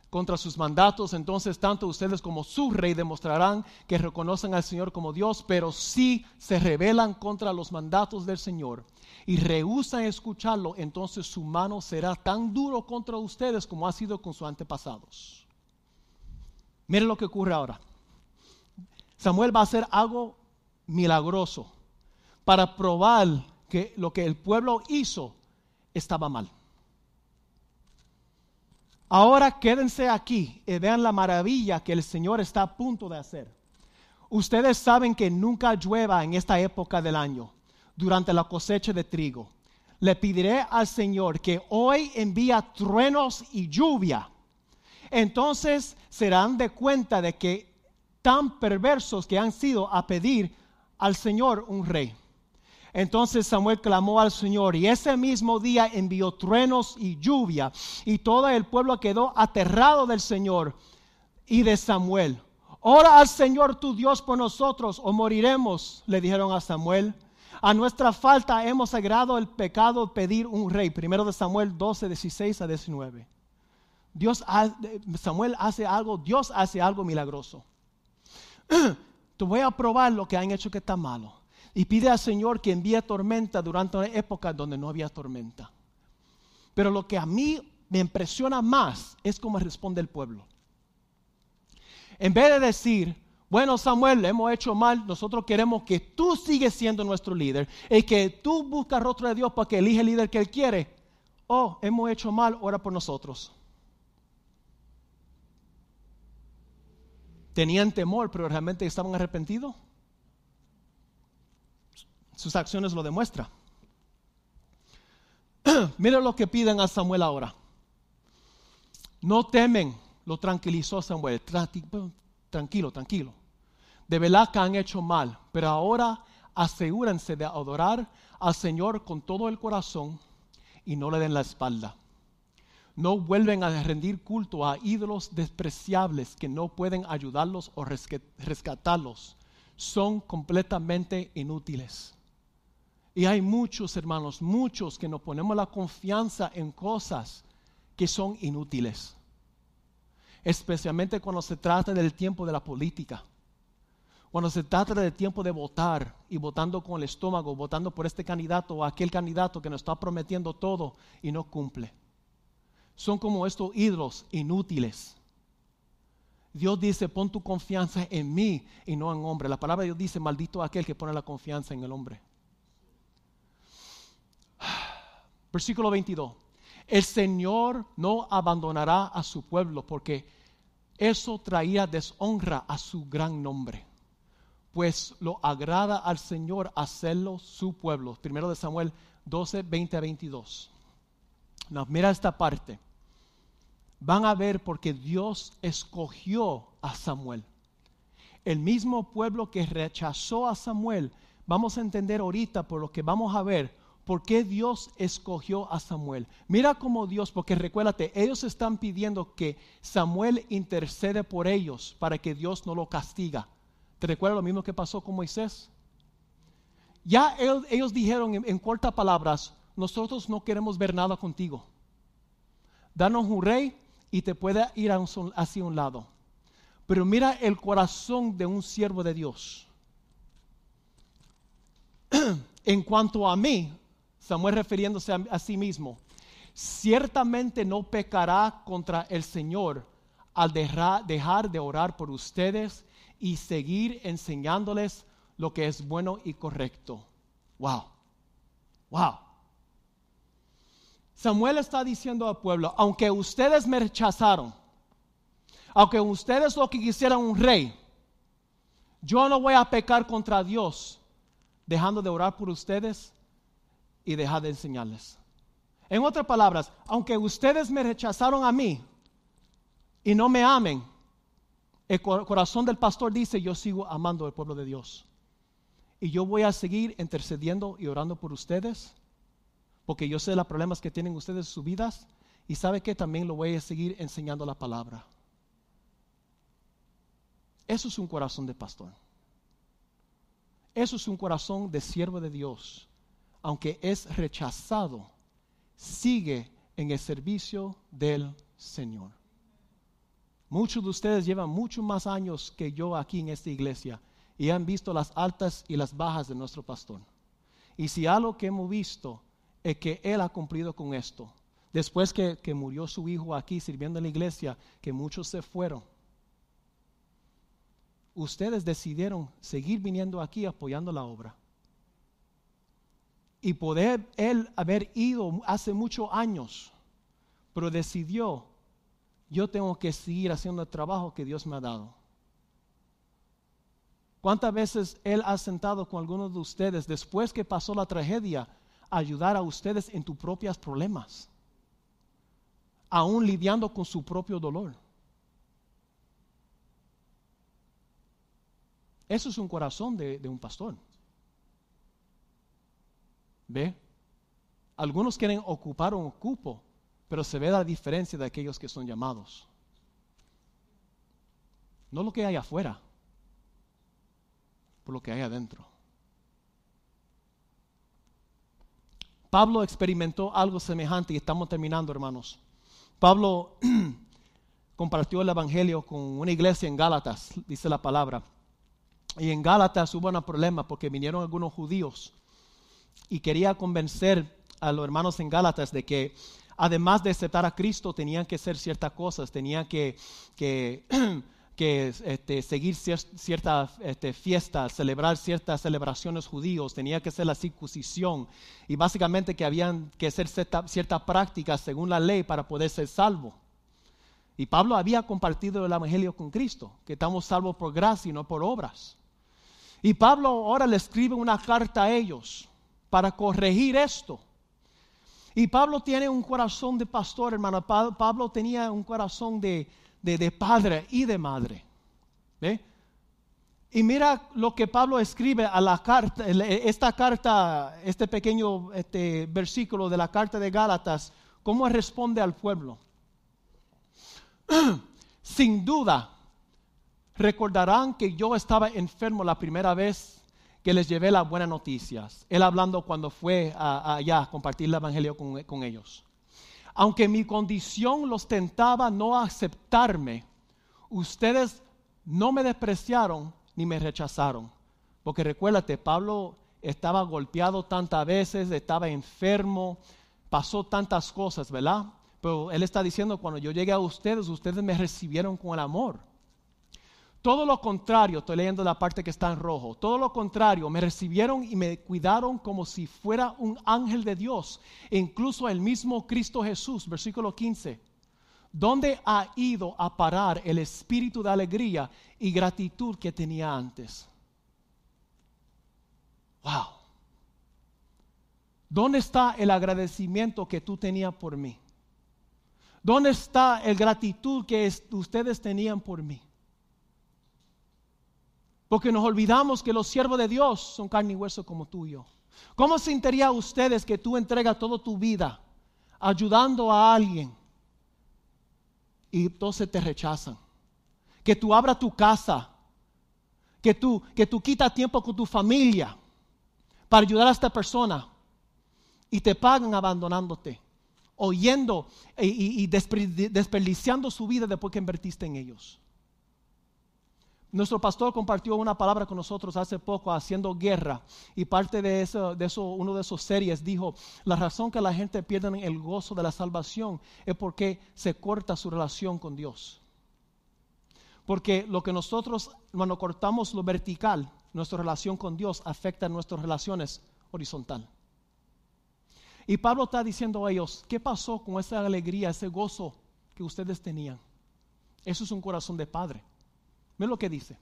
S1: contra sus mandatos, entonces tanto ustedes como su rey demostrarán que reconocen al Señor como Dios, pero si se rebelan contra los mandatos del Señor y rehusan escucharlo, entonces su mano será tan duro contra ustedes como ha sido con sus antepasados. Miren lo que ocurre ahora. Samuel va a hacer algo milagroso para probar que lo que el pueblo hizo estaba mal. Ahora quédense aquí y vean la maravilla que el Señor está a punto de hacer. Ustedes saben que nunca llueva en esta época del año, durante la cosecha de trigo. Le pediré al Señor que hoy envía truenos y lluvia. Entonces serán de cuenta de que tan perversos que han sido a pedir al Señor un rey. Entonces Samuel clamó al Señor y ese mismo día envió truenos y lluvia y todo el pueblo quedó aterrado del Señor y de Samuel. Ora al Señor tu Dios por nosotros o moriremos, le dijeron a Samuel. A nuestra falta hemos agrado el pecado pedir un rey. Primero de Samuel 12, 16 a 19. Dios, Samuel hace algo, Dios hace algo milagroso. Te voy a probar lo que han hecho que está malo y pide al Señor que envíe tormenta durante una época donde no había tormenta. Pero lo que a mí me impresiona más es cómo responde el pueblo. En vez de decir, bueno Samuel, hemos hecho mal, nosotros queremos que tú sigues siendo nuestro líder y que tú buscas rostro de Dios para que elige el líder que Él quiere. Oh, hemos hecho mal, ora por nosotros. Tenían temor, pero realmente estaban arrepentidos. Sus acciones lo demuestran. Miren lo que piden a Samuel ahora. No temen, lo tranquilizó Samuel. Tranquilo, tranquilo. De verdad que han hecho mal, pero ahora asegúrense de adorar al Señor con todo el corazón y no le den la espalda. No vuelven a rendir culto a ídolos despreciables que no pueden ayudarlos o rescatarlos son completamente inútiles. Y hay muchos hermanos, muchos que nos ponemos la confianza en cosas que son inútiles. Especialmente cuando se trata del tiempo de la política. Cuando se trata del tiempo de votar y votando con el estómago, votando por este candidato o aquel candidato que nos está prometiendo todo y no cumple. Son como estos ídolos inútiles Dios dice, pon tu confianza en mí y no en hombre. La palabra de Dios dice, maldito aquel que pone la confianza en el hombre. Versículo 22. El Señor no abandonará a su pueblo porque eso traía deshonra a su gran nombre. Pues lo agrada al Señor hacerlo su pueblo. Primero de Samuel 12, 20 a 22. mira esta parte van a ver porque Dios escogió a Samuel. El mismo pueblo que rechazó a Samuel, vamos a entender ahorita por lo que vamos a ver, por qué Dios escogió a Samuel. Mira cómo Dios, porque recuérdate, ellos están pidiendo que Samuel intercede por ellos para que Dios no lo castiga. ¿Te recuerda lo mismo que pasó con Moisés? Ya ellos, dijeron en, en cortas palabras, nosotros no queremos ver nada contigo. Danos un rey y te puede ir hacia un lado. Pero mira el corazón de un siervo de Dios. en cuanto a mí, Samuel refiriéndose a, sí mismo, ciertamente no pecará contra el Señor al dejar de orar por ustedes y seguir enseñándoles lo que es bueno y correcto. Wow. Wow. Samuel está diciendo al pueblo, aunque ustedes me rechazaron, aunque ustedes lo que quisieran un rey, yo no voy a pecar contra Dios dejando de orar por ustedes y dejar de enseñarles. En otras palabras, aunque ustedes me rechazaron a mí y no me amen, el corazón del pastor dice, yo sigo amando al pueblo de Dios. Y yo voy a seguir intercediendo y orando por ustedes porque yo sé los problemas que tienen ustedes en sus vidas y sabe que también lo voy a seguir enseñando la palabra. Eso es un corazón de pastor. Eso es un corazón de siervo de Dios. Aunque es rechazado, sigue en el servicio del Señor. Muchos de ustedes llevan muchos más años que yo aquí en esta iglesia y han visto las altas y las bajas de nuestro pastor. Y si algo que hemos visto es que Él ha cumplido con esto. Después que, murió su hijo aquí sirviendo en la iglesia, que muchos se fueron. Ustedes decidieron seguir viniendo aquí apoyando la obra. Y poder Él haber ido hace muchos años, pero decidió, yo tengo que seguir haciendo el trabajo que Dios me ha dado. ¿Cuántas veces Él ha sentado con algunos de ustedes después que pasó la tragedia? ayudar a ustedes en tus propios problemas, aún lidiando con su propio dolor. Eso es un corazón de un pastor. ¿Ve? Algunos quieren ocupar un cupo, pero se ve la diferencia de aquellos que son llamados. No lo que hay afuera, por lo que hay adentro. Pablo experimentó algo semejante y estamos terminando, hermanos. Pablo compartió el Evangelio con una iglesia en Gálatas, dice la palabra. Y en Gálatas hubo un problema porque vinieron algunos judíos y quería convencer a los hermanos en Gálatas de que además de aceptar a Cristo tenían que hacer ciertas cosas, tenían que, este, seguir ciertas este, fiestas, celebrar ciertas celebraciones judíos, tenía que ser la circuncisión y básicamente que habían que hacer ciertas cierta prácticas según la ley para poder ser salvo. Y Pablo había compartido el Evangelio con Cristo, que estamos salvos por gracia y no por obras. Y Pablo ahora le escribe una carta a ellos para corregir esto. Y Pablo tiene un corazón de pastor, hermano. Pablo tenía un corazón de, de, padre y de madre. Y mira lo que Pablo escribe a la carta, esta carta, este pequeño este versículo de la carta de Gálatas, cómo responde al pueblo. Sin duda, recordarán que yo estaba enfermo la primera vez que les llevé las buenas noticias. Él hablando cuando fue allá a compartir el Evangelio con, con ellos. Aunque mi condición los tentaba no a aceptarme, ustedes no me despreciaron ni me rechazaron. Porque recuérdate, Pablo estaba golpeado tantas veces, estaba enfermo, pasó tantas cosas, ¿verdad? Pero él está diciendo, cuando yo llegué a ustedes, ustedes me recibieron con el amor. Todo lo contrario, estoy leyendo la parte que está en rojo, todo lo contrario, me recibieron y me cuidaron como si fuera un ángel de Dios, e incluso el mismo Cristo Jesús, versículo 15. ¿Dónde ha ido a parar el espíritu de alegría y gratitud que tenía antes? Wow. ¿Dónde está el agradecimiento que tú tenías por mí? ¿Dónde está el gratitud que ustedes tenían por mí? Porque nos olvidamos que los siervos de Dios son carne y hueso como tú y yo. ¿Cómo sentiría ustedes que tú entregas toda tu vida ayudando a alguien y entonces te rechazan? Que tú abras tu casa, que tú, que tú quitas tiempo con tu familia para ayudar a esta persona y te pagan abandonándote, oyendo y, y desperdiciando su vida después que invertiste en ellos. Nuestro pastor compartió una palabra con nosotros hace poco haciendo guerra y parte de eso, de eso, uno de esos series dijo, la razón que la gente pierde el gozo de la salvación es porque se corta su relación con Dios. Porque lo que nosotros, cuando cortamos lo vertical, nuestra relación con Dios afecta nuestras relaciones horizontal. Y Pablo está diciendo a ellos, ¿qué pasó con esa alegría, ese gozo que ustedes tenían? Eso es un corazón de padre. Miren lo que dice.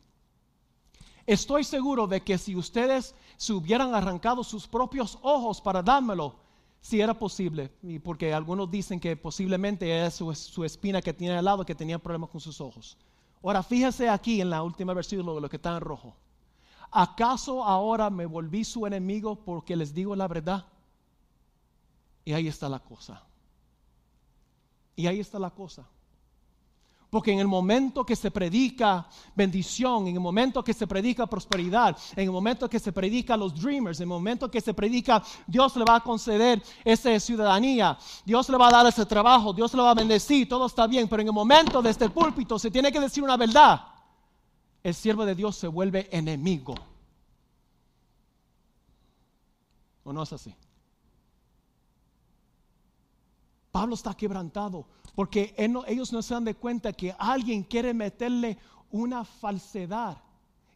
S1: Estoy seguro de que si ustedes se hubieran arrancado sus propios ojos para dármelo, si era posible, y porque algunos dicen que posiblemente es su, espina que tiene al lado que tenía problemas con sus ojos. Ahora fíjese aquí en la última versículo de lo que está en rojo. ¿Acaso ahora me volví su enemigo porque les digo la verdad? Y ahí está la cosa. Y ahí está la cosa. Porque en el momento que se predica bendición, en el momento que se predica prosperidad, en el momento que se predica los dreamers, en el momento que se predica Dios le va a conceder esa ciudadanía, Dios le va a dar ese trabajo, Dios le va a bendecir, todo está bien. Pero en el momento de este púlpito se tiene que decir una verdad. El siervo de Dios se vuelve enemigo. ¿O no es así? Pablo está quebrantado porque ellos no se dan de cuenta que alguien quiere meterle una falsedad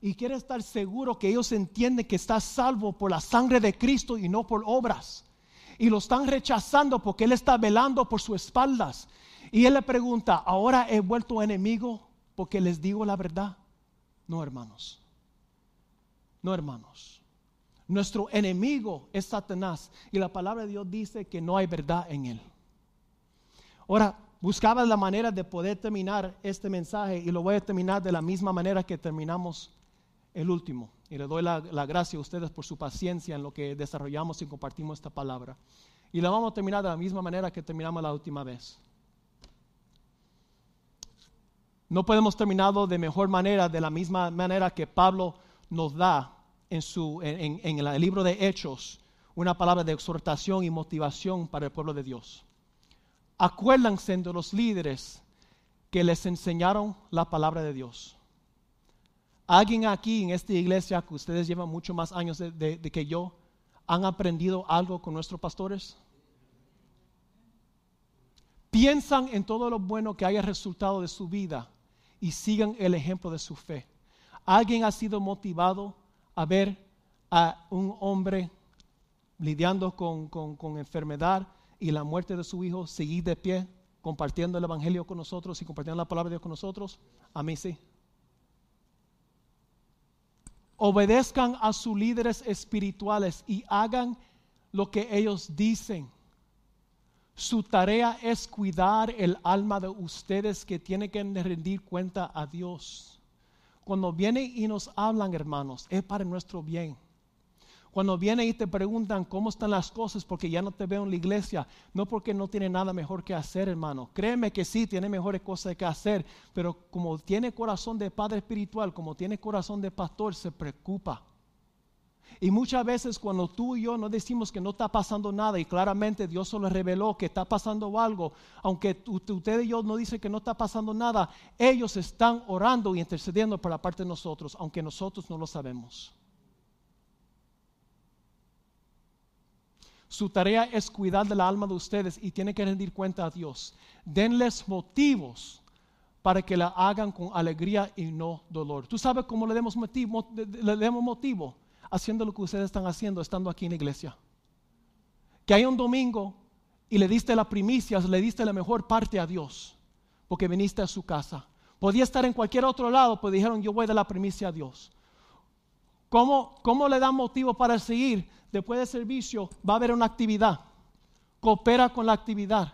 S1: y quiere estar seguro que ellos entienden que está salvo por la sangre de Cristo y no por obras. Y lo están rechazando porque Él está velando por sus espaldas. Y Él le pregunta, ¿ahora he vuelto enemigo porque les digo la verdad? No, hermanos. No, hermanos. Nuestro enemigo es Satanás y la palabra de Dios dice que no hay verdad en él. Ahora, buscaba la manera de poder terminar este mensaje y lo voy a terminar de la misma manera que terminamos el último. Y le doy la, gracia a ustedes por su paciencia en lo que desarrollamos y compartimos esta palabra. Y la vamos a terminar de la misma manera que terminamos la última vez. No podemos terminarlo de mejor manera, de la misma manera que Pablo nos da en, su, en el libro de Hechos una palabra de exhortación y motivación para el pueblo de Dios acuérdense de los líderes que les enseñaron la palabra de Dios. ¿Alguien aquí en esta iglesia que ustedes llevan mucho más años de, que yo han aprendido algo con nuestros pastores? Piensan en todo lo bueno que haya resultado de su vida y sigan el ejemplo de su fe. ¿Alguien ha sido motivado a ver a un hombre lidiando con, con enfermedad y la muerte de su hijo, seguir de pie compartiendo el Evangelio con nosotros y compartiendo la palabra de Dios con nosotros? A mí sí. Obedezcan a sus líderes espirituales y hagan lo que ellos dicen. Su tarea es cuidar el alma de ustedes que tienen que rendir cuenta a Dios. Cuando vienen y nos hablan, hermanos, es para nuestro bien.
S2: Cuando vienen y te preguntan cómo están las cosas porque ya no te veo en la iglesia, no porque no tiene nada mejor que hacer, hermano. Créeme que sí, tiene mejores cosas que hacer, pero como tiene corazón de padre espiritual, como tiene corazón de pastor, se preocupa. Y muchas veces cuando tú y yo no decimos que no está pasando nada y claramente Dios solo reveló que está pasando algo, aunque usted y yo no dicen que no está pasando nada, ellos están orando y intercediendo por la parte de nosotros, aunque nosotros no lo sabemos. Su tarea es cuidar del alma de ustedes y tiene que rendir cuenta a Dios. Denles motivos para que la hagan con alegría y no dolor. ¿Tú sabes cómo le demos motivo? Le demos motivo haciendo lo que ustedes están haciendo estando aquí en la iglesia. Que hay un domingo y le diste la primicia, le diste la mejor parte a Dios, porque viniste a su casa. Podía estar en cualquier otro lado, pues dijeron, yo voy de la primicia a Dios. ¿Cómo, ¿Cómo le dan motivo para seguir? después del servicio va a haber una actividad. Coopera con la actividad.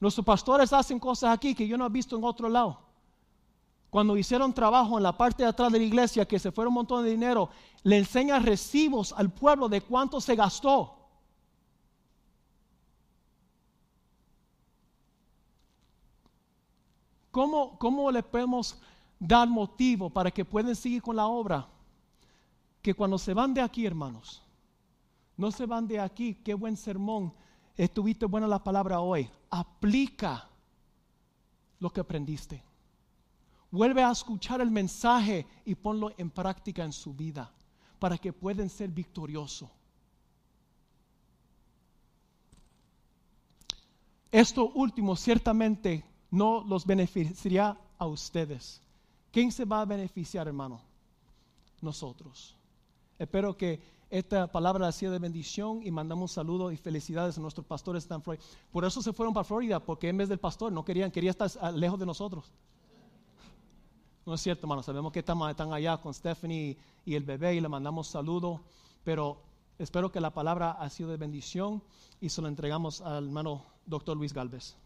S2: Nuestros pastores hacen cosas aquí que yo no he visto en otro lado. Cuando hicieron trabajo en la parte de atrás de la iglesia, que se fueron un montón de dinero, le enseñan recibos al pueblo de cuánto se gastó. ¿Cómo, ¿Cómo le podemos dar motivo para que puedan seguir con la obra? Que cuando se van de aquí, hermanos, no se van de aquí. Qué buen sermón. Estuviste buena la palabra hoy. Aplica lo que aprendiste. Vuelve a escuchar el mensaje y ponlo en práctica en su vida para que puedan ser victoriosos. Esto último ciertamente no los beneficiaría a ustedes. ¿Quién se va a beneficiar, hermano? Nosotros. Espero que esta palabra ha sido de bendición y mandamos saludos y felicidades a nuestros pastores en Florida. Por eso se fueron para Florida, porque en vez del pastor no querían, quería estar lejos de nosotros. No es cierto, hermano, sabemos que están allá con Stephanie y el bebé y le mandamos saludos, pero espero que la palabra ha sido de bendición y se lo entregamos al hermano doctor Luis Galvez.